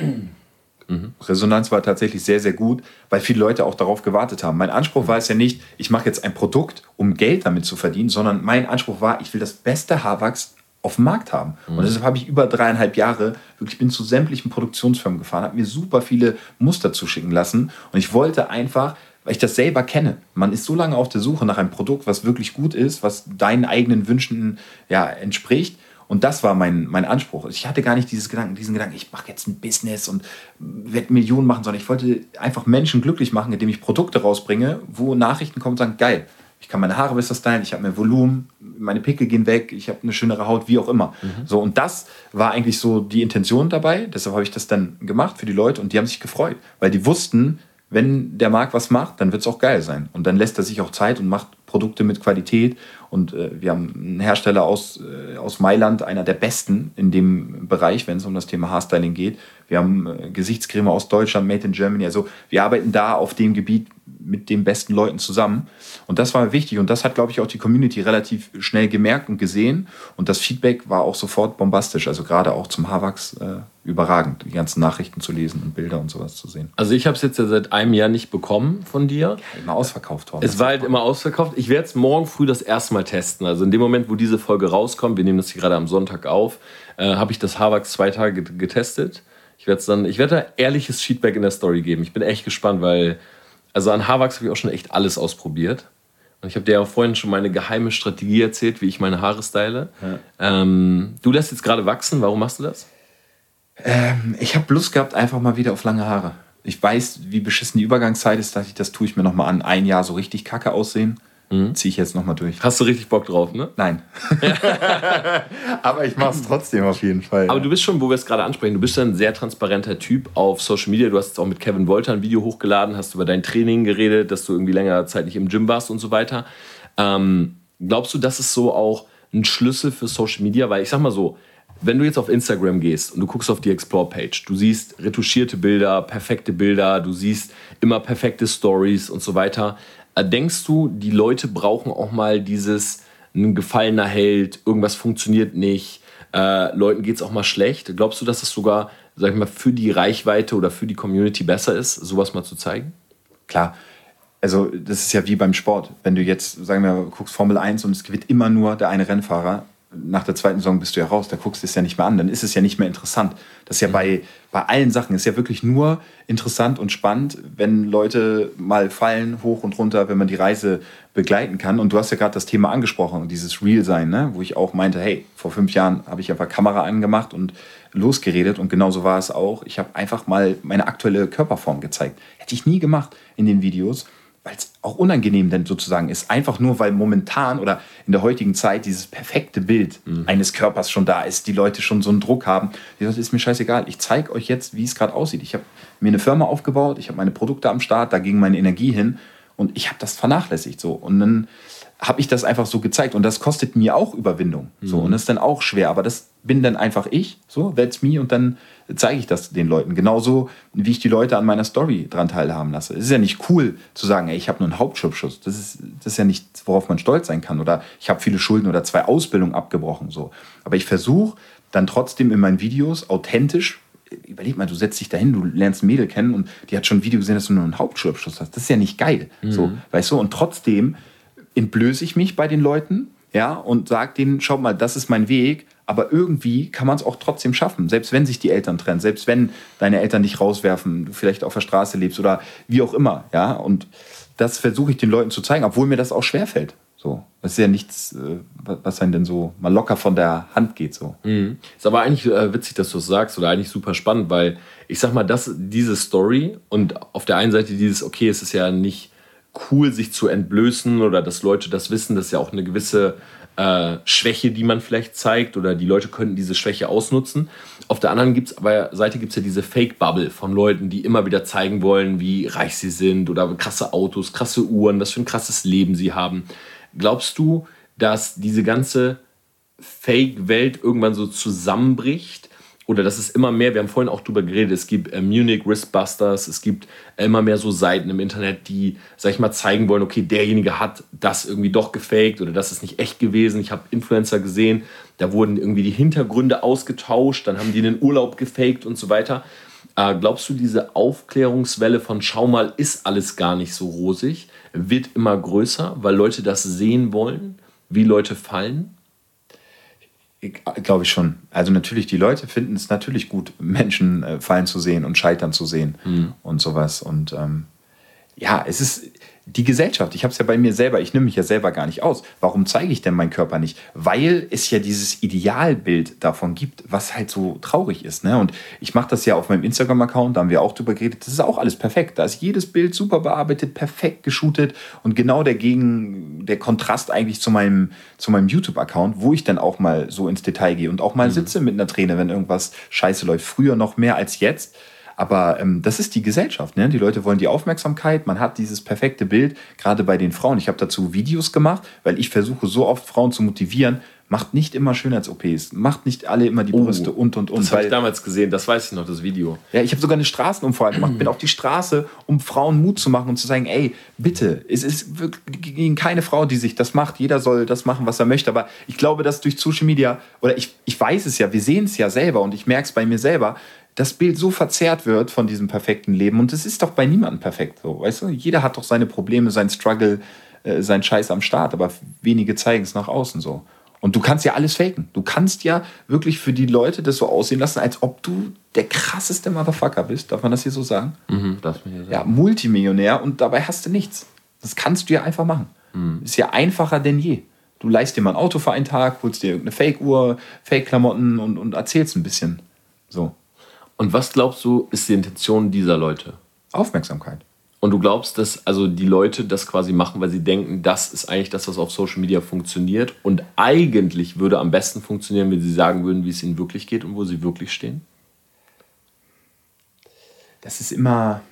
Resonanz war tatsächlich sehr, sehr gut, weil viele Leute auch darauf gewartet haben. Mein Anspruch war es ja nicht, ich mache jetzt ein Produkt, um Geld damit zu verdienen, sondern mein Anspruch war, ich will das beste Haarwachs auf dem Markt haben. Und deshalb habe ich über dreieinhalb Jahre, wirklich bin zu sämtlichen Produktionsfirmen gefahren, habe mir super viele Muster zuschicken lassen und ich wollte einfach, weil ich das selber kenne. Man ist so lange auf der Suche nach einem Produkt, was wirklich gut ist, was deinen eigenen Wünschen ja, entspricht. Und das war mein, mein Anspruch. Ich hatte gar nicht dieses Gedanken, diesen Gedanken, ich mache jetzt ein Business und werde Millionen machen, sondern ich wollte einfach Menschen glücklich machen, indem ich Produkte rausbringe, wo Nachrichten kommen und sagen, geil, ich kann meine Haare besser stylen, ich habe mehr Volumen, meine Pickel gehen weg, ich habe eine schönere Haut, wie auch immer. So, und das war eigentlich so die Intention dabei. Deshalb habe ich das dann gemacht für die Leute und die haben sich gefreut, weil die wussten, wenn der Markt was macht, dann wird es auch geil sein. Und dann lässt er sich auch Zeit und macht Produkte mit Qualität. Und äh, wir haben einen Hersteller aus, äh, aus Mailand, einer der besten in dem Bereich, wenn es um das Thema Haarstyling geht. Wir haben äh, Gesichtscreme aus Deutschland, Made in Germany. Also wir arbeiten da auf dem Gebiet mit den besten Leuten zusammen. Und das war wichtig. Und das hat, glaube ich, auch die Community relativ schnell gemerkt und gesehen. Und das Feedback war auch sofort bombastisch. Also gerade auch zum Haarwachs äh, überragend, die ganzen Nachrichten zu lesen und Bilder und sowas zu sehen. Also ich habe es jetzt ja seit einem Jahr nicht bekommen von dir. Immer ausverkauft worden. Es war halt immer ausverkauft. Ich werde es morgen früh das erste Mal testen. Also in dem Moment, wo diese Folge rauskommt, wir nehmen das hier gerade am Sonntag auf, äh, habe ich das Haarwachs zwei Tage get- getestet. Ich werde dann, ich werde da ehrliches Feedback in der Story geben. Ich bin echt gespannt, weil also an Haarwachs habe ich auch schon echt alles ausprobiert. Und ich habe dir ja vorhin schon meine geheime Strategie erzählt, wie ich meine Haare style. Ähm, du lässt jetzt gerade wachsen. Warum machst du das? Ich habe Lust gehabt, einfach mal wieder auf lange Haare. Ich weiß, wie beschissen die Übergangszeit ist, dachte ich, das tue ich mir nochmal an. Ein Jahr so richtig kacke aussehen, ziehe ich jetzt nochmal durch. Hast du richtig Bock drauf, ne? Nein. Aber ich mache es trotzdem auf jeden Fall. Aber du bist schon, wo wir es gerade ansprechen, du bist ja ein sehr transparenter Typ auf Social Media. Du hast jetzt auch mit Kevin Wolter ein Video hochgeladen, hast über dein Training geredet, dass du irgendwie längere Zeit nicht im Gym warst und so weiter. Ähm, glaubst du, das ist so auch ein Schlüssel für Social Media? Weil ich sag mal so, wenn du jetzt auf Instagram gehst und du guckst auf die Explore-Page, du siehst retuschierte Bilder, perfekte Bilder, du siehst immer perfekte Stories und so weiter. Äh, Denkst du, die Leute brauchen auch mal dieses ein gefallener Held, irgendwas funktioniert nicht, äh, Leuten geht es auch mal schlecht? Glaubst du, dass es sogar, sag ich mal, für die Reichweite oder für die Community besser ist, sowas mal zu zeigen? Klar. Also, das ist ja wie beim Sport. Wenn du jetzt, sagen wir, guckst Formel 1 und es gewinnt immer nur der eine Rennfahrer, nach der zweiten Saison bist du ja raus, da guckst du es ja nicht mehr an, dann ist es ja nicht mehr interessant. Das ist ja bei, bei allen Sachen, ist ja wirklich nur interessant und spannend, wenn Leute mal fallen, hoch und runter, wenn man die Reise begleiten kann. Und du hast ja gerade das Thema angesprochen, dieses Real-Sein, ne? wo ich auch meinte, hey, vor fünf Jahren habe ich einfach Kamera angemacht und losgeredet und genauso war es auch. Ich habe einfach mal meine aktuelle Körperform gezeigt. Hätte ich nie gemacht in den Videos weil es auch unangenehm denn sozusagen ist. Einfach nur, weil momentan oder in der heutigen Zeit dieses perfekte Bild eines Körpers schon da ist, die Leute schon so einen Druck haben. Das ist mir scheißegal. Ich zeige euch jetzt, wie es gerade aussieht. Ich habe mir eine Firma aufgebaut, ich habe meine Produkte am Start, da ging meine Energie hin Und ich habe das vernachlässigt so. Und dann habe ich das einfach so gezeigt. Und das kostet mir auch Überwindung. So. Und das ist dann auch schwer. Aber das bin dann einfach ich. So, that's me. Und dann zeige ich das den Leuten. Genauso, wie ich die Leute an meiner Story dran teilhaben lasse. Es ist ja nicht cool zu sagen, ey, ich habe nur einen Hauptschulabschluss. Das ist, das ist ja nichts, worauf man stolz sein kann. Oder ich habe viele Schulden oder zwei Ausbildungen abgebrochen. So. Aber ich versuche dann trotzdem in meinen Videos authentisch überleg mal, du setzt dich dahin, du lernst ein Mädel kennen und die hat schon ein Video gesehen, dass du nur einen Hauptschulabschluss hast. Das ist ja nicht geil. So, weißt du? Und trotzdem entblöße ich mich bei den Leuten, ja, und sage denen, schau mal, das ist mein Weg, aber irgendwie kann man es auch trotzdem schaffen, selbst wenn sich die Eltern trennen, selbst wenn deine Eltern dich rauswerfen, du vielleicht auf der Straße lebst oder wie auch immer, ja, und das versuche ich den Leuten zu zeigen, obwohl mir das auch schwerfällt. So, das ist ja nichts, äh, was einen denn so mal locker von der Hand geht. So. Ist aber eigentlich äh, witzig, dass du es sagst oder eigentlich super spannend, weil ich sag mal, dass diese Story und auf der einen Seite dieses, okay, es ist ja nicht cool, sich zu entblößen oder dass Leute das wissen, das ist ja auch eine gewisse äh, Schwäche, die man vielleicht zeigt oder die Leute könnten diese Schwäche ausnutzen. Auf der anderen gibt's, aber Seite gibt es ja diese Fake-Bubble von Leuten, die immer wieder zeigen wollen, wie reich sie sind oder krasse Autos, krasse Uhren, was für ein krasses Leben sie haben. Glaubst du, dass diese ganze Fake-Welt irgendwann so zusammenbricht? Oder dass es immer mehr, wir haben vorhin auch drüber geredet, es gibt äh, Munich Wristbusters, es gibt immer mehr so Seiten im Internet, die, sag ich mal, zeigen wollen, okay, derjenige hat das irgendwie doch gefaked oder das ist nicht echt gewesen. Ich habe Influencer gesehen, da wurden irgendwie die Hintergründe ausgetauscht, dann haben die den Urlaub gefaked und so weiter. Äh, glaubst du, diese Aufklärungswelle von schau mal, ist alles gar nicht so rosig, wird immer größer, weil Leute das sehen wollen, wie Leute fallen? Glaube ich schon. Also natürlich, die Leute finden es natürlich gut, Menschen äh, fallen zu sehen und scheitern zu sehen und sowas. Und ähm, ja, es ist die Gesellschaft. Ich habe es ja bei mir selber, ich nehme mich ja selber gar nicht aus. Warum zeige ich denn meinen Körper nicht? Weil es ja dieses Idealbild davon gibt, was halt so traurig ist. Ne? Und ich mache das ja auf meinem Instagram-Account, da haben wir auch drüber geredet. Das ist auch alles perfekt. Da ist jedes Bild super bearbeitet, perfekt geshootet und genau der Gegen, der Kontrast eigentlich zu meinem, zu meinem YouTube-Account, wo ich dann auch mal so ins Detail gehe und auch mal sitze mit einer Träne, wenn irgendwas scheiße läuft. Früher noch mehr als jetzt. Aber ähm, das ist die Gesellschaft. Ne? Die Leute wollen die Aufmerksamkeit. Man hat dieses perfekte Bild, gerade bei den Frauen. Ich habe dazu Videos gemacht, weil ich versuche so oft Frauen zu motivieren. Macht nicht immer Schönheits-OPs. Macht nicht alle immer die Brüste und und und. Oh, Das habe ich damals gesehen, das weiß ich noch, das Video. ja, ich habe sogar eine Straßenumfrage gemacht, bin auf die Straße, um Frauen Mut zu machen und zu sagen, ey, bitte, es ist wirklich gegen keine Frau, die sich das macht. Jeder soll das machen, was er möchte. Aber ich glaube, dass durch Social Media, oder ich, ich weiß es ja, wir sehen es ja selber und ich merke es bei mir selber, das Bild so verzerrt wird von diesem perfekten Leben. Und es ist doch bei niemandem perfekt so, weißt du? Jeder hat doch seine Probleme, seinen Struggle, äh, seinen Scheiß am Start, aber wenige zeigen es nach außen so. Und du kannst ja alles faken. Du kannst ja wirklich für die Leute das so aussehen lassen, als ob du der krasseste Motherfucker bist. Darf man das hier so sagen? Mhm, darf man ja Ja, Multimillionär und dabei hast du nichts. Das kannst du ja einfach machen. Ist ja einfacher denn je. Du leihst dir mal ein Auto für einen Tag, holst dir irgendeine Fake-Uhr, Fake-Klamotten und, und erzählst ein bisschen. So. Und was glaubst du, ist die Intention dieser Leute? Aufmerksamkeit. Und du glaubst, dass also die Leute das quasi machen, weil sie denken, das ist eigentlich das, was auf Social Media funktioniert und eigentlich würde am besten funktionieren, wenn sie sagen würden, wie es ihnen wirklich geht und wo sie wirklich stehen? Das ist immer.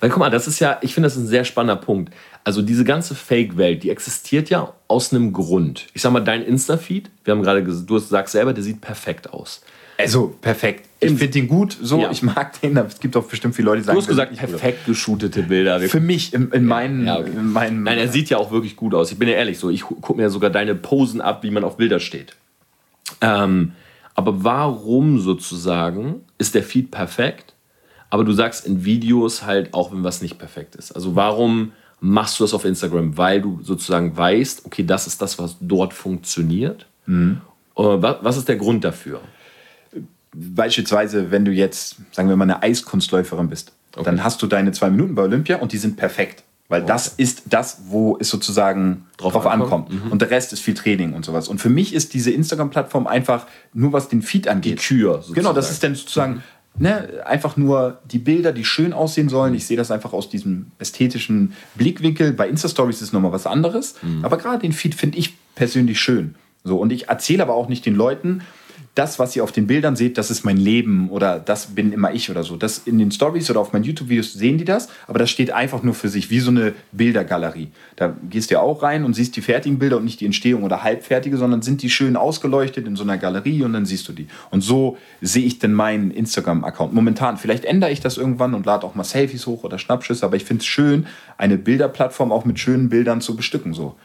Weil guck mal, das ist ja, ich finde, das ist ein sehr spannender Punkt. Also diese ganze Fake-Welt, die existiert ja aus einem Grund. Ich sag mal, dein Insta-Feed, wir haben gerade gesagt, du sagst selber, der sieht perfekt aus. Also perfekt. Ich finde den gut, so, Ja. ich mag den. Es gibt auch bestimmt viele Leute, die Du sagen, hast gesagt, perfekt geshootete Bilder. Für mich, in, in, meinen, Ja, okay. in meinem. Nein, er sieht ja auch wirklich gut aus. Ich bin ja ehrlich so. Ich gucke mir ja sogar deine Posen ab, wie man auf Bilder steht. Ähm, aber warum sozusagen ist der Feed perfekt? Aber du sagst in Videos halt auch, wenn was nicht perfekt ist. Also warum machst du das auf Instagram? Weil du sozusagen weißt, okay, das ist das, was dort funktioniert. Mhm. Äh, wa- Was ist der Grund dafür? Beispielsweise, wenn du jetzt, sagen wir mal, eine Eiskunstläuferin bist, dann hast du deine zwei Minuten bei Olympia und die sind perfekt. Weil das ist das, wo es sozusagen drauf, Drauf ankommt. ankommt. Und der Rest ist viel Training und sowas. Und für mich ist diese Instagram-Plattform einfach nur, was den Feed angeht. Kür, sozusagen. Genau, das ist dann sozusagen ne, einfach nur die Bilder, die schön aussehen sollen. Ich sehe das einfach aus diesem ästhetischen Blickwinkel. Bei Insta-Stories ist nochmal was anderes. Aber gerade den Feed finde ich persönlich schön. So, und ich erzähle aber auch nicht den Leuten, das, was ihr auf den Bildern seht, das ist mein Leben oder das bin immer ich oder so. Das in den Stories oder auf meinen YouTube-Videos sehen die das, aber das steht einfach nur für sich, wie so eine Bildergalerie. Da gehst du ja auch rein und siehst die fertigen Bilder und nicht die Entstehung oder halbfertige, sondern sind die schön ausgeleuchtet in so einer Galerie und dann siehst du die. Und so sehe ich denn meinen Instagram-Account. Momentan, vielleicht ändere ich das irgendwann und lade auch mal Selfies hoch oder Schnappschüsse, aber ich finde es schön, eine Bilderplattform auch mit schönen Bildern zu bestücken. So.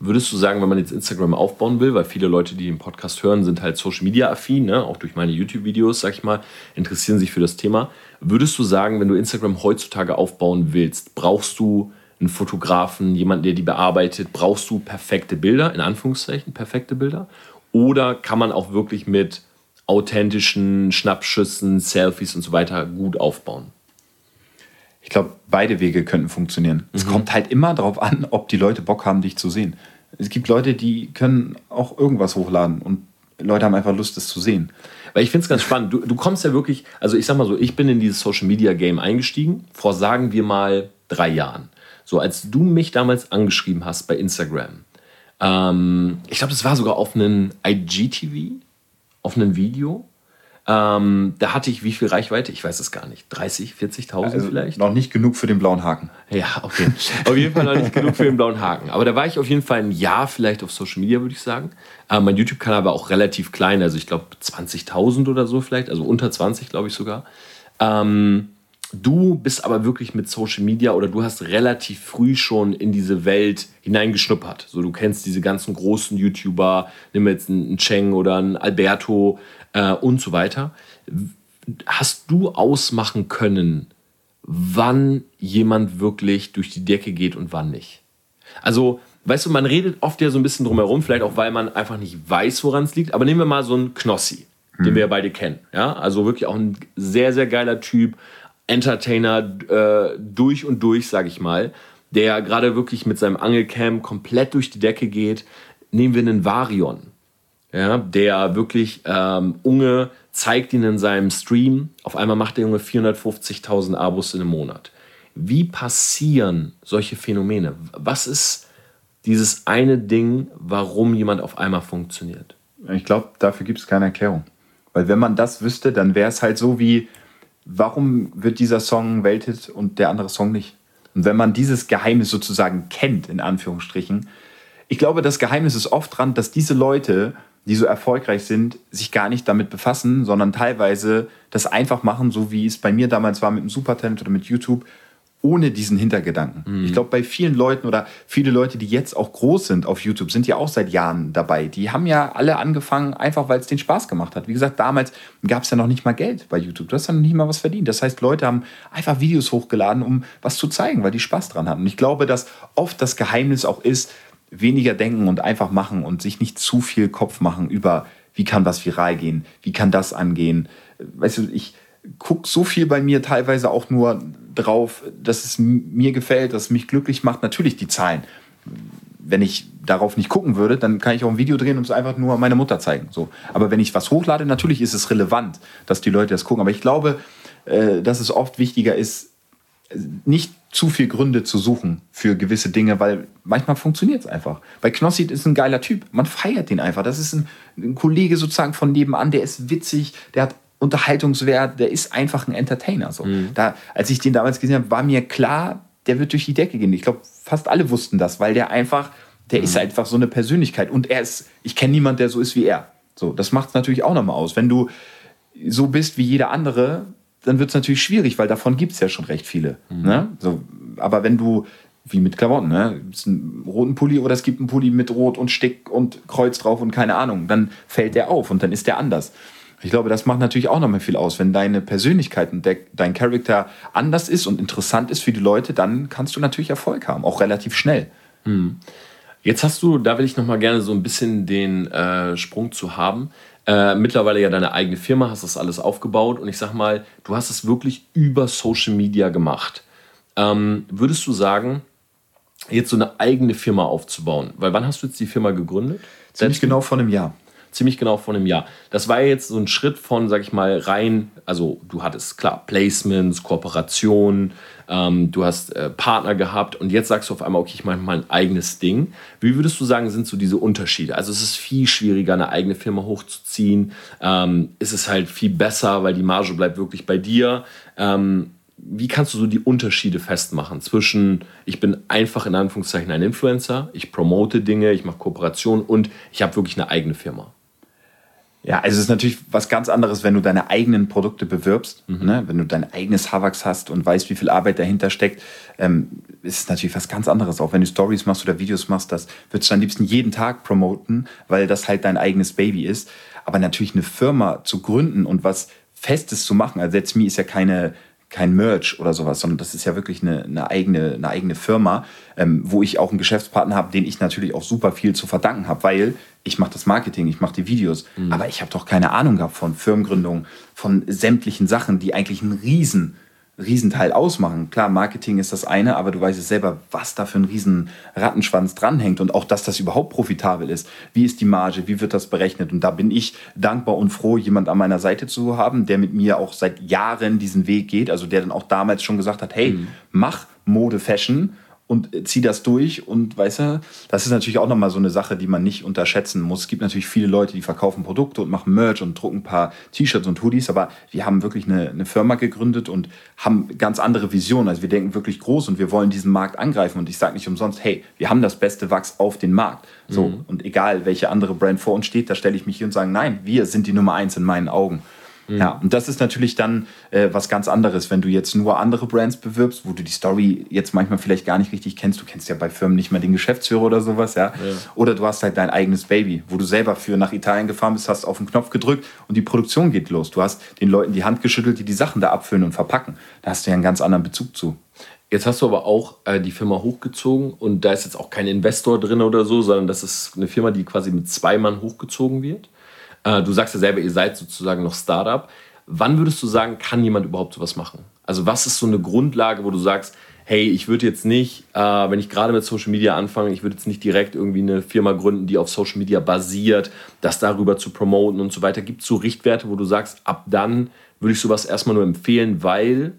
Würdest du sagen, wenn man jetzt Instagram aufbauen will, weil viele Leute, die den Podcast hören, sind halt Social Media affin, ne? auch durch meine YouTube-Videos, sag ich mal, interessieren sich für das Thema. Würdest du sagen, wenn du Instagram heutzutage aufbauen willst, brauchst du einen Fotografen, jemanden, der die bearbeitet, brauchst du perfekte Bilder, in Anführungszeichen perfekte Bilder? Oder kann man auch wirklich mit authentischen Schnappschüssen, Selfies und so weiter gut aufbauen? Ich glaube, beide Wege könnten funktionieren. Es kommt halt immer darauf an, ob die Leute Bock haben, dich zu sehen. Es gibt Leute, die können auch irgendwas hochladen und Leute haben einfach Lust, das zu sehen. Weil ich finde es ganz spannend. Du, du kommst ja wirklich, also ich sag mal so, ich bin in dieses Social Media Game eingestiegen, vor sagen wir mal drei Jahren. So, als du mich damals angeschrieben hast bei Instagram, ähm, ich glaube, das war sogar auf einem IGTV, auf einem Video. Ähm, da hatte ich wie viel Reichweite? Ich weiß es gar nicht. 30, 40.000 Also vielleicht? Noch nicht genug für den blauen Haken. Ja, okay. auf jeden Fall noch nicht genug für den blauen Haken. Aber da war ich auf jeden Fall ein Jahr vielleicht auf Social Media, würde ich sagen. Aber mein YouTube-Kanal war auch relativ klein, also ich glaube 20.000 oder so vielleicht, also unter 20 glaube ich sogar. Ähm, du bist aber wirklich mit Social Media oder du hast relativ früh schon in diese Welt hineingeschnuppert. So, du kennst diese ganzen großen YouTuber, nimm jetzt einen Cheng oder einen Alberto äh, und so weiter. Hast du ausmachen können, wann jemand wirklich durch die Decke geht und wann nicht? Also, weißt du, man redet oft ja so ein bisschen drumherum, vielleicht auch, weil man einfach nicht weiß, woran es liegt. Aber nehmen wir mal so einen Knossi, den wir ja beide kennen. Ja? Also wirklich auch ein sehr, sehr geiler Typ, Entertainer äh, durch und durch, sag ich mal, der gerade wirklich mit seinem Angelcam komplett durch die Decke geht. Nehmen wir einen Varion, ja, der wirklich ähm, Unge zeigt ihn in seinem Stream. Auf einmal macht der Junge 450.000 Abos in einem Monat. Wie passieren solche Phänomene? Was ist dieses eine Ding, warum jemand auf einmal funktioniert? Ich glaube, dafür gibt es keine Erklärung. Weil wenn man das wüsste, dann wäre es halt so wie, warum wird dieser Song Welthit und der andere Song nicht? Und wenn man dieses Geheimnis sozusagen kennt, in Anführungsstrichen, ich glaube, das Geheimnis ist oft dran, dass diese Leute, die so erfolgreich sind, sich gar nicht damit befassen, sondern teilweise das einfach machen, so wie es bei mir damals war mit dem Supertalent oder mit YouTube, ohne diesen Hintergedanken. Ich glaube, bei vielen Leuten oder viele Leute, die jetzt auch groß sind auf YouTube, sind ja auch seit Jahren dabei. Die haben ja alle angefangen, einfach weil es denen Spaß gemacht hat. Wie gesagt, damals gab es ja noch nicht mal Geld bei YouTube. Du hast ja noch nicht mal was verdient. Das heißt, Leute haben einfach Videos hochgeladen, um was zu zeigen, weil die Spaß dran hatten. Und ich glaube, dass oft das Geheimnis auch ist, weniger denken und einfach machen und sich nicht zu viel Kopf machen über, wie kann was viral gehen, wie kann das angehen. Weißt du, ich gucke so viel bei mir teilweise auch nur drauf, dass es mir gefällt, dass es mich glücklich macht. Natürlich die Zahlen. Wenn ich darauf nicht gucken würde, dann kann ich auch ein Video drehen und es einfach nur meiner Mutter zeigen. So. Aber wenn ich was hochlade, natürlich ist es relevant, dass die Leute das gucken. Aber ich glaube, äh, dass es oft wichtiger ist, nicht zu viel Gründe zu suchen für gewisse Dinge, weil manchmal funktioniert es einfach. Bei Knossi ist ein geiler Typ. Man feiert den einfach. Das ist ein, ein Kollege sozusagen von nebenan, der ist witzig, der hat Unterhaltungswert, der ist einfach ein Entertainer. So. Da, als ich den damals gesehen habe, war mir klar, der wird durch die Decke gehen. Ich glaube, fast alle wussten das, weil der einfach, der ist einfach so eine Persönlichkeit. Und er ist, ich kenne niemanden, der so ist wie er. So, das macht es natürlich auch nochmal aus. Wenn du so bist wie jeder andere, dann wird es natürlich schwierig, weil davon gibt es ja schon recht viele. Ne? So, aber wenn du, wie mit Klamotten, ne? es einen roten Pulli oder es gibt einen Pulli mit Rot und Stick und Kreuz drauf und keine Ahnung, dann fällt der auf und dann ist der anders. Ich glaube, das macht natürlich auch nochmal viel aus. Wenn deine Persönlichkeit und dein Charakter anders ist und interessant ist für die Leute, dann kannst du natürlich Erfolg haben, auch relativ schnell. Jetzt hast du, da will ich noch mal gerne so ein bisschen den äh, Sprung zu haben. Äh, mittlerweile ja deine eigene Firma, hast das alles aufgebaut und ich sag mal, du hast es wirklich über Social Media gemacht. Ähm, würdest du sagen, jetzt so eine eigene Firma aufzubauen? Weil wann hast du jetzt die Firma gegründet? Ziemlich genau vor einem Jahr. Ziemlich genau vor einem Jahr. Das war jetzt so ein Schritt von, sag ich mal, rein, also du hattest klar Placements, Kooperationen, ähm, du hast äh, Partner gehabt und jetzt sagst du auf einmal, okay, ich mache mal ein eigenes Ding. Wie würdest du sagen, sind so diese Unterschiede? Also es ist viel schwieriger, eine eigene Firma hochzuziehen. Ähm, ist es halt viel besser, weil die Marge bleibt wirklich bei dir. Ähm, wie kannst du so die Unterschiede festmachen zwischen, ich bin einfach in Anführungszeichen ein Influencer, ich promote Dinge, ich mache Kooperationen und ich habe wirklich eine eigene Firma? Ja, also es ist natürlich was ganz anderes, wenn du deine eigenen Produkte bewirbst, Mhm. ne? wenn du dein eigenes Havax hast und weißt, wie viel Arbeit dahinter steckt, ähm, ist es natürlich was ganz anderes. Auch wenn du Stories machst oder Videos machst, das würdest du am liebsten jeden Tag promoten, weil das halt dein eigenes Baby ist. Aber natürlich eine Firma zu gründen und was Festes zu machen, also That's Me ist ja keine kein Merch oder sowas, sondern das ist ja wirklich eine, eine, eigene, eine eigene Firma, ähm, wo ich auch einen Geschäftspartner habe, den ich natürlich auch super viel zu verdanken habe, weil ich mache das Marketing, ich mache die Videos, aber ich habe doch keine Ahnung gehabt von Firmengründung, von sämtlichen Sachen, die eigentlich einen riesen Riesenteil ausmachen. Klar, Marketing ist das eine, aber du weißt es selber, was da für ein riesen Rattenschwanz dranhängt und auch, dass das überhaupt profitabel ist. Wie ist die Marge? Wie wird das berechnet? Und da bin ich dankbar und froh, jemand an meiner Seite zu haben, der mit mir auch seit Jahren diesen Weg geht, also der dann auch damals schon gesagt hat, hey, mach Mode, Fashion und zieh das durch und weißt du, das ist natürlich auch nochmal so eine Sache, die man nicht unterschätzen muss. Es gibt natürlich viele Leute, die verkaufen Produkte und machen Merch und drucken ein paar T-Shirts und Hoodies, aber wir haben wirklich eine, eine Firma gegründet und haben ganz andere Visionen. Also wir denken wirklich groß und wir wollen diesen Markt angreifen und ich sage nicht umsonst, hey, wir haben das beste Wachs auf den Markt. So, und egal welche andere Brand vor uns steht, da stelle ich mich hier und sage, nein, wir sind die Nummer eins in meinen Augen. Ja, und das ist natürlich dann äh, was ganz anderes, wenn du jetzt nur andere Brands bewirbst, wo du die Story jetzt manchmal vielleicht gar nicht richtig kennst. Du kennst ja bei Firmen nicht mal den Geschäftsführer oder sowas, ja. Oder du hast halt dein eigenes Baby, wo du selber für nach Italien gefahren bist, hast auf den Knopf gedrückt und die Produktion geht los. Du hast den Leuten die Hand geschüttelt, die die Sachen da abfüllen und verpacken. Da hast du ja einen ganz anderen Bezug zu. Jetzt hast du aber auch äh, die Firma hochgezogen und da ist jetzt auch kein Investor drin oder so, sondern das ist eine Firma, die quasi mit zwei Mann hochgezogen wird. Äh, du sagst ja selber, ihr seid sozusagen noch Startup. Wann würdest du sagen, kann jemand überhaupt sowas machen? Also was ist so eine Grundlage, wo du sagst, hey, ich würde jetzt nicht, äh, wenn ich gerade mit Social Media anfange, ich würde jetzt nicht direkt irgendwie eine Firma gründen, die auf Social Media basiert, das darüber zu promoten und so weiter. Gibt es so Richtwerte, wo du sagst, ab dann würde ich sowas erstmal nur empfehlen, weil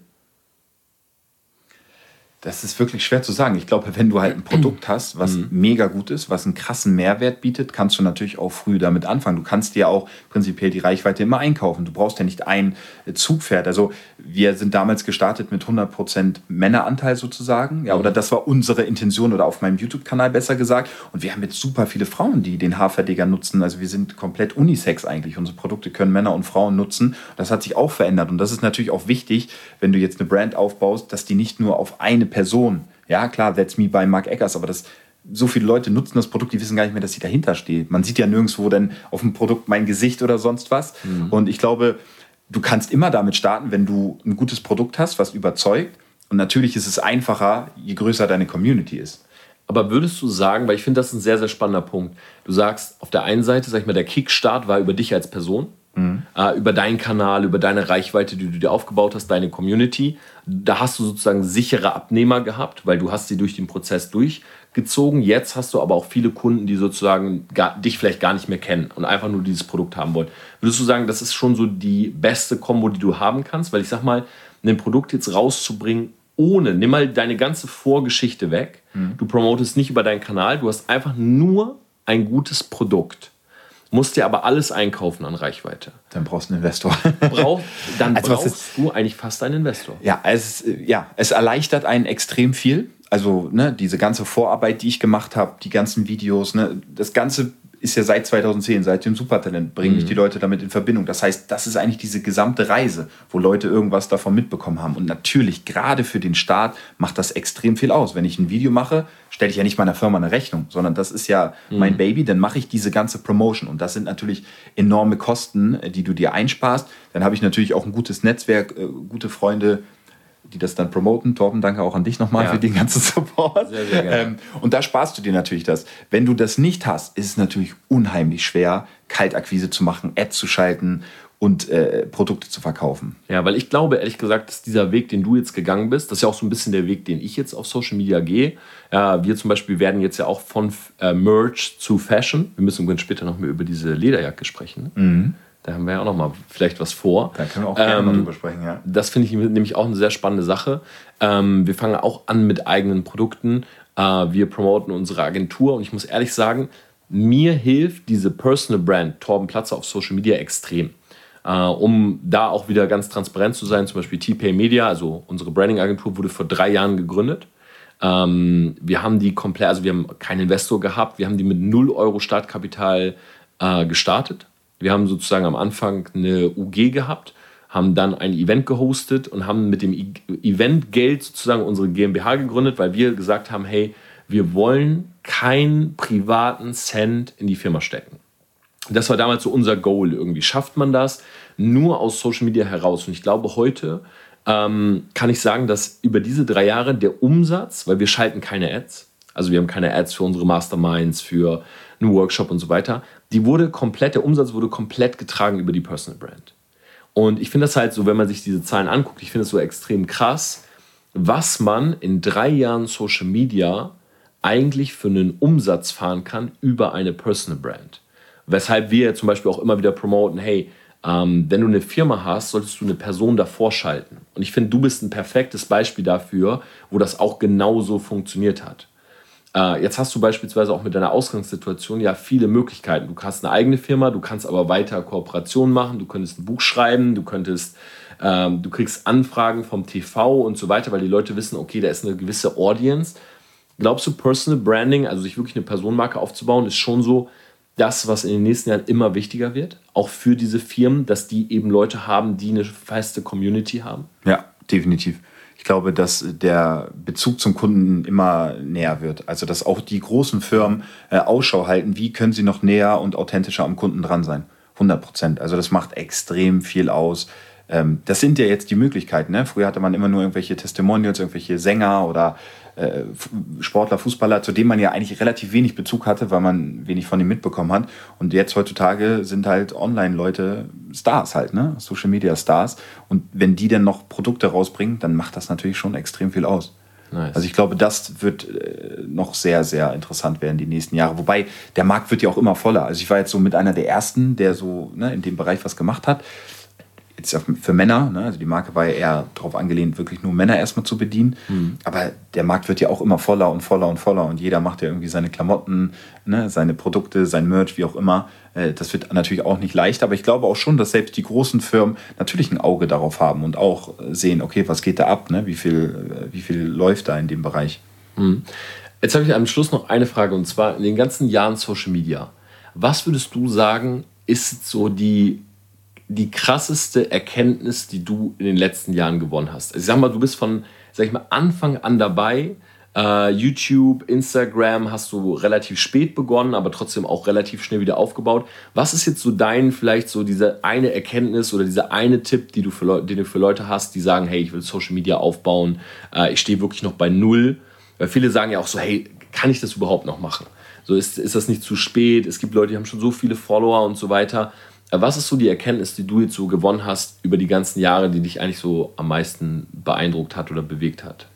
Das ist wirklich schwer zu sagen. Ich glaube, wenn du halt ein Produkt hast, was mega gut ist, was einen krassen Mehrwert bietet, kannst du natürlich auch früh damit anfangen. Du kannst dir auch prinzipiell die Reichweite immer einkaufen. Du brauchst ja nicht ein äh, Zugpferd. Also wir sind damals gestartet mit 100% Männeranteil sozusagen. Ja, oder das war unsere Intention oder auf meinem YouTube-Kanal besser gesagt. Und wir haben jetzt super viele Frauen, die den Haarverdiger nutzen. Also wir sind komplett unisex eigentlich. Unsere Produkte können Männer und Frauen nutzen. Das hat sich auch verändert. Und das ist natürlich auch wichtig, wenn du jetzt eine Brand aufbaust, dass die nicht nur auf eine Person, ja klar, that's me by Mark Eggers, aber das so viele Leute nutzen das Produkt, die wissen gar nicht mehr, dass sie dahinter steht. Man sieht ja nirgendwo dann auf dem Produkt mein Gesicht oder sonst was. Und ich glaube, du kannst immer damit starten, wenn du ein gutes Produkt hast, was überzeugt. Und natürlich ist es einfacher, je größer deine Community ist. Aber würdest du sagen, weil ich finde, das ist ein sehr, sehr spannender Punkt. Du sagst, auf der einen Seite, sag ich mal, der Kickstart war über dich als Person, äh, über deinen Kanal, über deine Reichweite, die du dir aufgebaut hast, deine Community. Da hast du sozusagen sichere Abnehmer gehabt, weil du hast sie durch den Prozess durchgezogen. Jetzt hast du aber auch viele Kunden, die sozusagen gar, dich vielleicht gar nicht mehr kennen und einfach nur dieses Produkt haben wollen. Würdest du sagen, das ist schon so die beste Kombo, die du haben kannst? Weil ich sag mal, ein Produkt jetzt rauszubringen, ohne, nimm mal deine ganze Vorgeschichte weg. Du promotest nicht über deinen Kanal, du hast einfach nur ein gutes Produkt. Musst dir aber alles einkaufen an Reichweite. Dann brauchst du einen Investor. Brauch, dann Also brauchst du eigentlich fast einen Investor. Ja, es, ja, es erleichtert einen extrem viel. Also ne, diese ganze Vorarbeit, die ich gemacht habe, die ganzen Videos, ne, das Ganze ist ja seit 2010, seit dem Supertalent, bringen mich die Leute damit in Verbindung. Das heißt, das ist eigentlich diese gesamte Reise, wo Leute irgendwas davon mitbekommen haben. Und natürlich, gerade für den Start, macht das extrem viel aus. Wenn ich ein Video mache, stelle ich ja nicht meiner Firma eine Rechnung, sondern das ist ja mein Baby, dann mache ich diese ganze Promotion. Und das sind natürlich enorme Kosten, äh, die du dir einsparst. Dann habe ich natürlich auch ein gutes Netzwerk, äh, gute Freunde, die das dann promoten. Torben, danke auch an dich nochmal Ja. für den ganzen Support. Sehr, sehr gerne. Ähm, und da sparst du dir natürlich das. Wenn du das nicht hast, ist es natürlich unheimlich schwer, Kaltakquise zu machen, Ads zu schalten und äh, Produkte zu verkaufen. Ja, weil ich glaube, ehrlich gesagt, dass dieser Weg, den du jetzt gegangen bist, das ist ja auch so ein bisschen der Weg, den ich jetzt auf Social Media gehe. Ja, wir zum Beispiel werden jetzt ja auch von äh, Merch zu Fashion. Wir müssen übrigens später noch mehr über diese Lederjacke sprechen. Ne? Da haben wir ja auch noch mal vielleicht was vor. Da können wir auch gerne mal drüber sprechen, ja. Das finde ich nämlich auch eine sehr spannende Sache. Ähm, wir fangen auch an mit eigenen Produkten. Äh, wir promoten unsere Agentur und ich muss ehrlich sagen, mir hilft diese Personal Brand Torben Platzer auf Social Media extrem. Äh, um da auch wieder ganz transparent zu sein, zum Beispiel TPay Media, also unsere Branding-Agentur, wurde vor drei Jahren gegründet. Ähm, wir haben die komplett, also wir haben keinen Investor gehabt, wir haben die mit 0 Euro Startkapital äh, gestartet. Wir haben sozusagen am Anfang eine UG gehabt, haben dann ein Event gehostet und haben mit dem Eventgeld sozusagen unsere GmbH gegründet, weil wir gesagt haben, hey, wir wollen keinen privaten Cent in die Firma stecken. Das war damals so unser Goal. Irgendwie schafft man das nur aus Social Media heraus. Und ich glaube, heute ähm, kann ich sagen, dass über diese drei Jahre der Umsatz, weil wir schalten keine Ads, also wir haben keine Ads für unsere Masterminds, für einen Workshop und so weiter, die wurde komplett, der Umsatz wurde komplett getragen über die Personal Brand. Und ich finde das halt so, wenn man sich diese Zahlen anguckt, ich finde es so extrem krass, was man in drei Jahren Social Media eigentlich für einen Umsatz fahren kann über eine Personal Brand. Weshalb wir zum Beispiel auch immer wieder promoten, hey, ähm, wenn du eine Firma hast, solltest du eine Person davor schalten. Und ich finde, du bist ein perfektes Beispiel dafür, wo das auch genauso funktioniert hat. Äh, jetzt hast du beispielsweise auch mit deiner Ausgangssituation ja viele Möglichkeiten. Du hast eine eigene Firma, du kannst aber weiter Kooperationen machen, du könntest ein Buch schreiben, du könntest, ähm, du kriegst Anfragen vom TV und so weiter, weil die Leute wissen, okay, da ist eine gewisse Audience. Glaubst du, Personal Branding, also sich wirklich eine Personenmarke aufzubauen, ist schon so das, was in den nächsten Jahren immer wichtiger wird? Auch für diese Firmen, dass die eben Leute haben, die eine feste Community haben? Ja, definitiv. Ich glaube, dass der Bezug zum Kunden immer näher wird. Also, dass auch die großen Firmen äh, Ausschau halten, wie können sie noch näher und authentischer am Kunden dran sein. 100 Prozent. Also, das macht extrem viel aus. Ähm, das sind ja jetzt die Möglichkeiten. Ne? Früher hatte man immer nur irgendwelche Testimonials, irgendwelche Sänger oder Sportler, Fußballer, zu denen man ja eigentlich relativ wenig Bezug hatte, weil man wenig von ihm mitbekommen hat. Und jetzt heutzutage sind halt Online-Leute Stars halt, ne? Social Media Stars. Und wenn die dann noch Produkte rausbringen, dann macht das natürlich schon extrem viel aus. Nice. Also ich glaube, das wird äh, noch sehr, sehr interessant werden die nächsten Jahre. Wobei der Markt wird ja auch immer voller. Also ich war jetzt so mit einer der ersten, der so ne, in dem Bereich was gemacht hat. Jetzt ja für Männer, ne? also die Marke war ja eher darauf angelehnt, wirklich nur Männer erstmal zu bedienen. Aber der Markt wird ja auch immer voller und voller und voller und jeder macht ja irgendwie seine Klamotten, ne? seine Produkte, sein Merch, wie auch immer. Äh, Das wird natürlich auch nicht leicht, aber ich glaube auch schon, dass selbst die großen Firmen natürlich ein Auge darauf haben und auch äh, sehen, okay, was geht da ab, ne? wie, viel, äh, wie viel läuft da in dem Bereich. Jetzt habe ich am Schluss noch eine Frage und zwar in den ganzen Jahren Social Media. Was würdest du sagen, ist so die, die krasseste Erkenntnis, die du in den letzten Jahren gewonnen hast? Also ich sag mal, du bist von, sag ich mal, Anfang an dabei. Äh, YouTube, Instagram hast du relativ spät begonnen, aber trotzdem auch relativ schnell wieder aufgebaut. Was ist jetzt so dein, vielleicht so diese eine Erkenntnis oder dieser eine Tipp, die du für den du für Leute hast, die sagen, hey, ich will Social Media aufbauen, äh, ich stehe wirklich noch bei Null. Weil viele sagen ja auch so, hey, kann ich das überhaupt noch machen? So ist, ist das nicht zu spät? Es gibt Leute, die haben schon so viele Follower und so weiter. Was ist so die Erkenntnis, die du jetzt so gewonnen hast über die ganzen Jahre, die dich eigentlich so am meisten beeindruckt hat oder bewegt hat?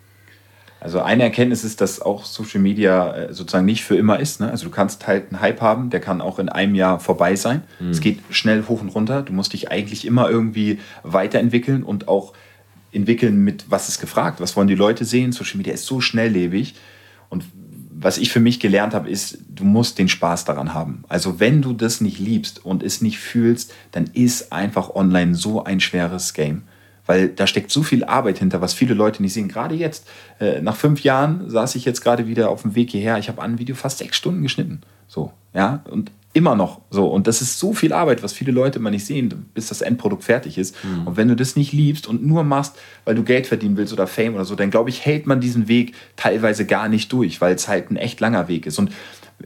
Also eine Erkenntnis ist, dass auch Social Media äh, sozusagen nicht für immer ist. Ne? Also du kannst halt einen Hype haben, der kann auch in einem Jahr vorbei sein. Es geht schnell hoch und runter. Du musst dich eigentlich immer irgendwie weiterentwickeln und auch entwickeln mit, was ist gefragt, was wollen die Leute sehen. Social Media ist so schnelllebig. Und was ich für mich gelernt habe, ist, du musst den Spaß daran haben. Also wenn du das nicht liebst und es nicht fühlst, dann ist einfach online so ein schweres Game. Weil da steckt so viel Arbeit hinter, was viele Leute nicht sehen. Gerade jetzt, äh, nach fünf Jahren, saß ich jetzt gerade wieder auf dem Weg hierher. Ich habe an Video fast sechs Stunden geschnitten. So, ja, und immer noch so. Und das ist so viel Arbeit, was viele Leute immer nicht sehen, bis das Endprodukt fertig ist. Und wenn du das nicht liebst und nur machst, weil du Geld verdienen willst oder Fame oder so, dann glaube ich, hält man diesen Weg teilweise gar nicht durch, weil es halt ein echt langer Weg ist. Und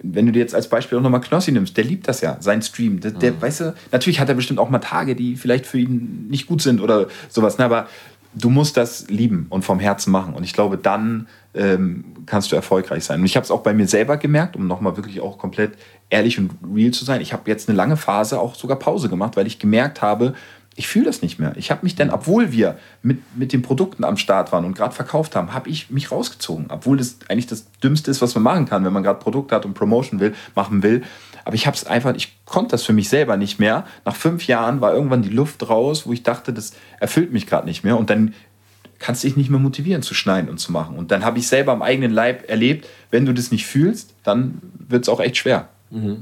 wenn du dir jetzt als Beispiel auch nochmal Knossi nimmst, der liebt das ja, sein Stream. Der, der weißt du, natürlich hat er bestimmt auch mal Tage, die vielleicht für ihn nicht gut sind oder sowas. Ne? Aber du musst das lieben und vom Herzen machen. Und ich glaube, dann ähm, kannst du erfolgreich sein. Und ich habe es auch bei mir selber gemerkt, um nochmal wirklich auch komplett ehrlich und real zu sein. Ich habe jetzt eine lange Phase auch sogar Pause gemacht, weil ich gemerkt habe, ich fühle das nicht mehr. Ich habe mich dann, obwohl wir mit, mit den Produkten am Start waren und gerade verkauft haben, habe ich mich rausgezogen. Obwohl das eigentlich das Dümmste ist, was man machen kann, wenn man gerade Produkte hat und Promotion will, machen will. Aber ich habe es einfach, ich konnte das für mich selber nicht mehr. Nach fünf Jahren war irgendwann die Luft raus, wo ich dachte, das erfüllt mich gerade nicht mehr. Und dann kannst du dich nicht mehr motivieren zu schneiden und zu machen. Und dann habe ich selber am eigenen Leib erlebt, wenn du das nicht fühlst, dann wird es auch echt schwer.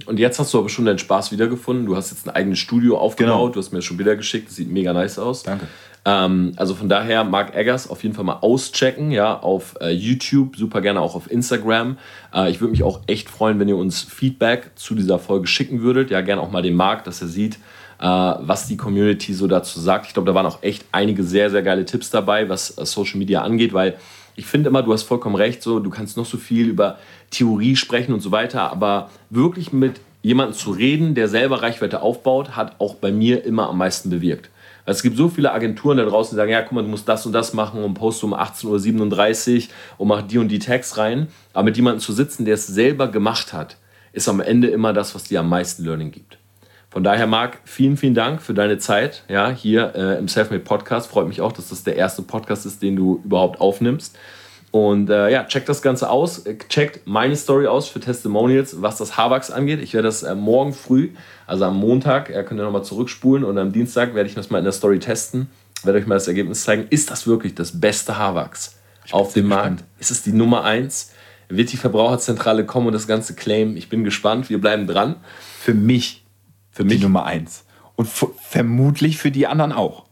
Und jetzt hast du aber schon deinen Spaß wiedergefunden. Du hast jetzt ein eigenes Studio aufgebaut. Genau. Du hast mir das schon wieder geschickt. Das sieht mega nice aus. Danke. Ähm, also von daher, Mark Eggers auf jeden Fall mal auschecken, ja, auf äh, YouTube, super gerne auch auf Instagram. Äh, ich würde mich auch echt freuen, wenn ihr uns Feedback zu dieser Folge schicken würdet. Ja, gerne auch mal den Mark, dass er sieht, äh, was die Community so dazu sagt. Ich glaube, da waren auch echt einige sehr, sehr geile Tipps dabei, was äh, Social Media angeht, weil ich finde immer, du hast vollkommen recht, so, du kannst noch so viel über Theorie sprechen und so weiter, aber wirklich mit jemandem zu reden, der selber Reichweite aufbaut, hat auch bei mir immer am meisten bewirkt. Weil Es gibt so viele Agenturen da draußen, die sagen, ja, guck mal, du musst das und das machen und poste um 18.37 Uhr und mach die und die Tags rein. Aber mit jemandem zu sitzen, der es selber gemacht hat, ist am Ende immer das, was dir am meisten Learning gibt. Von daher, Marc, vielen, vielen Dank für deine Zeit ja, hier äh, im Selfmade Podcast. Freut mich auch, dass das der erste Podcast ist, den du überhaupt aufnimmst. Und äh, ja, checkt das Ganze aus. Äh, Checkt meine Story aus für Testimonials, was das Haarwachs angeht. Ich werde das äh, morgen früh, also am Montag, äh, könnt ihr nochmal zurückspulen und am Dienstag werde ich das mal in der Story testen. Werde euch mal das Ergebnis zeigen. Ist das wirklich das beste Haarwachs auf dem Markt? Ist es die Nummer eins? Wird die Verbraucherzentrale kommen und das Ganze claimen? Ich bin gespannt. Wir bleiben dran. Für mich, Für die mich Nummer eins. Und vermutlich für die anderen auch.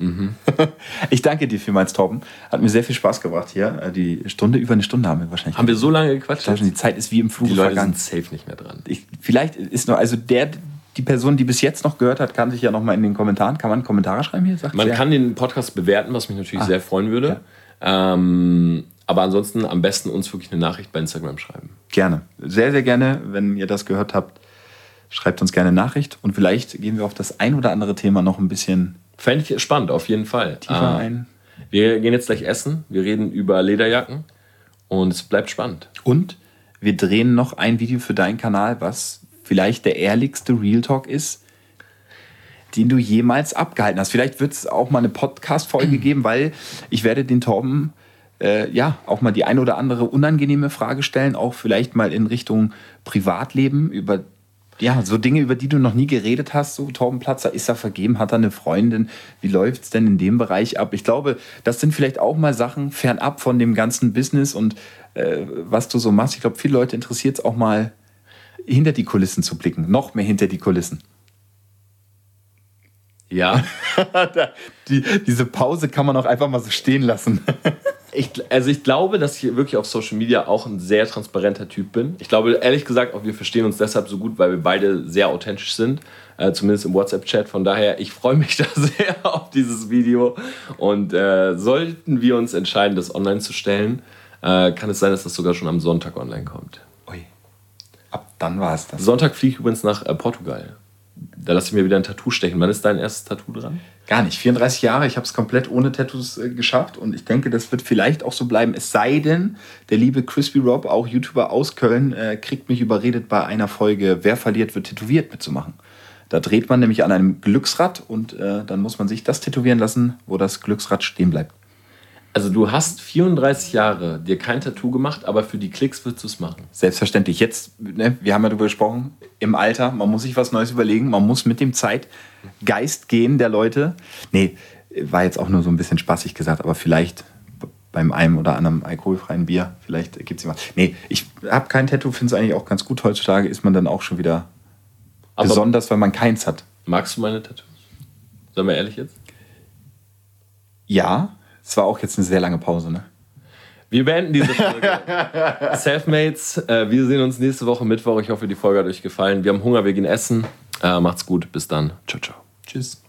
ich danke dir vielmals, Torben. Hat mir sehr viel Spaß gebracht hier. Äh, Die Stunde, über eine Stunde haben wir wahrscheinlich. Haben wir so lange gequatscht? Schon, Die Zeit ist wie im Flug Die Leute vergangen. sind safe nicht mehr dran. Ich, vielleicht ist noch, also der, die Person, die bis jetzt noch gehört hat, kann sich ja noch mal in den Kommentaren, kann man Kommentare schreiben hier? Sagt Man sehr. kann den Podcast bewerten, was mich natürlich sehr freuen würde. Ähm, aber ansonsten am besten uns wirklich eine Nachricht bei Instagram schreiben. Gerne. Sehr, sehr gerne, wenn ihr das gehört habt, schreibt uns gerne eine Nachricht und vielleicht gehen wir auf das ein oder andere Thema noch ein bisschen Fände ich spannend, auf jeden Fall. tiefer Äh, ein. Wir gehen jetzt gleich essen. Wir reden über Lederjacken. Und es bleibt spannend. Und wir drehen noch ein Video für deinen Kanal, was vielleicht der ehrlichste Real Talk ist, den du jemals abgehalten hast. Vielleicht wird es auch mal eine Podcast-Folge geben, weil ich werde den Torben äh, ja auch mal die eine oder andere unangenehme Frage stellen, auch vielleicht mal in Richtung Privatleben über ja, so Dinge, über die du noch nie geredet hast, so Torben Platzer, ist er vergeben, hat er eine Freundin, wie läuft es denn in dem Bereich ab? Ich glaube, das sind vielleicht auch mal Sachen fernab von dem ganzen Business und äh, was du so machst. Ich glaube, viele Leute interessiert es auch mal, hinter die Kulissen zu blicken, noch mehr hinter die Kulissen. Ja. Die, diese Pause kann man auch einfach mal so stehen lassen. Ich, also ich glaube, dass ich wirklich auf Social Media auch ein sehr transparenter Typ bin. Ich glaube, ehrlich gesagt, auch wir verstehen uns deshalb so gut, weil wir beide sehr authentisch sind. Äh, zumindest im WhatsApp-Chat. Von daher, ich freue mich da sehr auf dieses Video. Und äh, sollten wir uns entscheiden, das online zu stellen, äh, kann es sein, dass das sogar schon am Sonntag online kommt. Ui. Ab dann war es das. Sonntag fliege ich übrigens nach äh, Portugal. Da lasse ich mir wieder ein Tattoo stechen. Wann ist dein erstes Tattoo dran? Gar nicht. 34 Jahre, ich habe es komplett ohne Tattoos äh, geschafft und ich denke, das wird vielleicht auch so bleiben. Es sei denn, der liebe Crispy Rob, auch YouTuber aus Köln, äh, kriegt mich überredet, bei einer Folge Wer verliert, wird tätowiert mitzumachen. Da dreht man nämlich an einem Glücksrad und äh, dann muss man sich das tätowieren lassen, wo das Glücksrad stehen bleibt. Also du hast 34 Jahre dir kein Tattoo gemacht, aber für die Klicks willst du es machen. Selbstverständlich. Jetzt, ne, wir haben ja darüber gesprochen, im Alter, man muss sich was Neues überlegen, man muss mit dem Zeitgeist gehen der Leute. Nee, war jetzt auch nur so ein bisschen spaßig gesagt, aber vielleicht beim einem oder anderen alkoholfreien Bier, vielleicht gibt es jemand. Nee, ich habe kein Tattoo, finde es eigentlich auch ganz gut. Heutzutage ist man dann auch schon wieder Aber besonders, weil man keins hat. magst du meine Tattoos? Sollen wir ehrlich jetzt? Ja, es war auch jetzt eine sehr lange Pause, ne? Wir beenden diese Folge. Selfmates, äh, wir sehen uns nächste Woche Mittwoch. Ich hoffe, die Folge hat euch gefallen. Wir haben Hunger, wir gehen essen. Äh, macht's gut, bis dann. Ciao, ciao. Tschüss.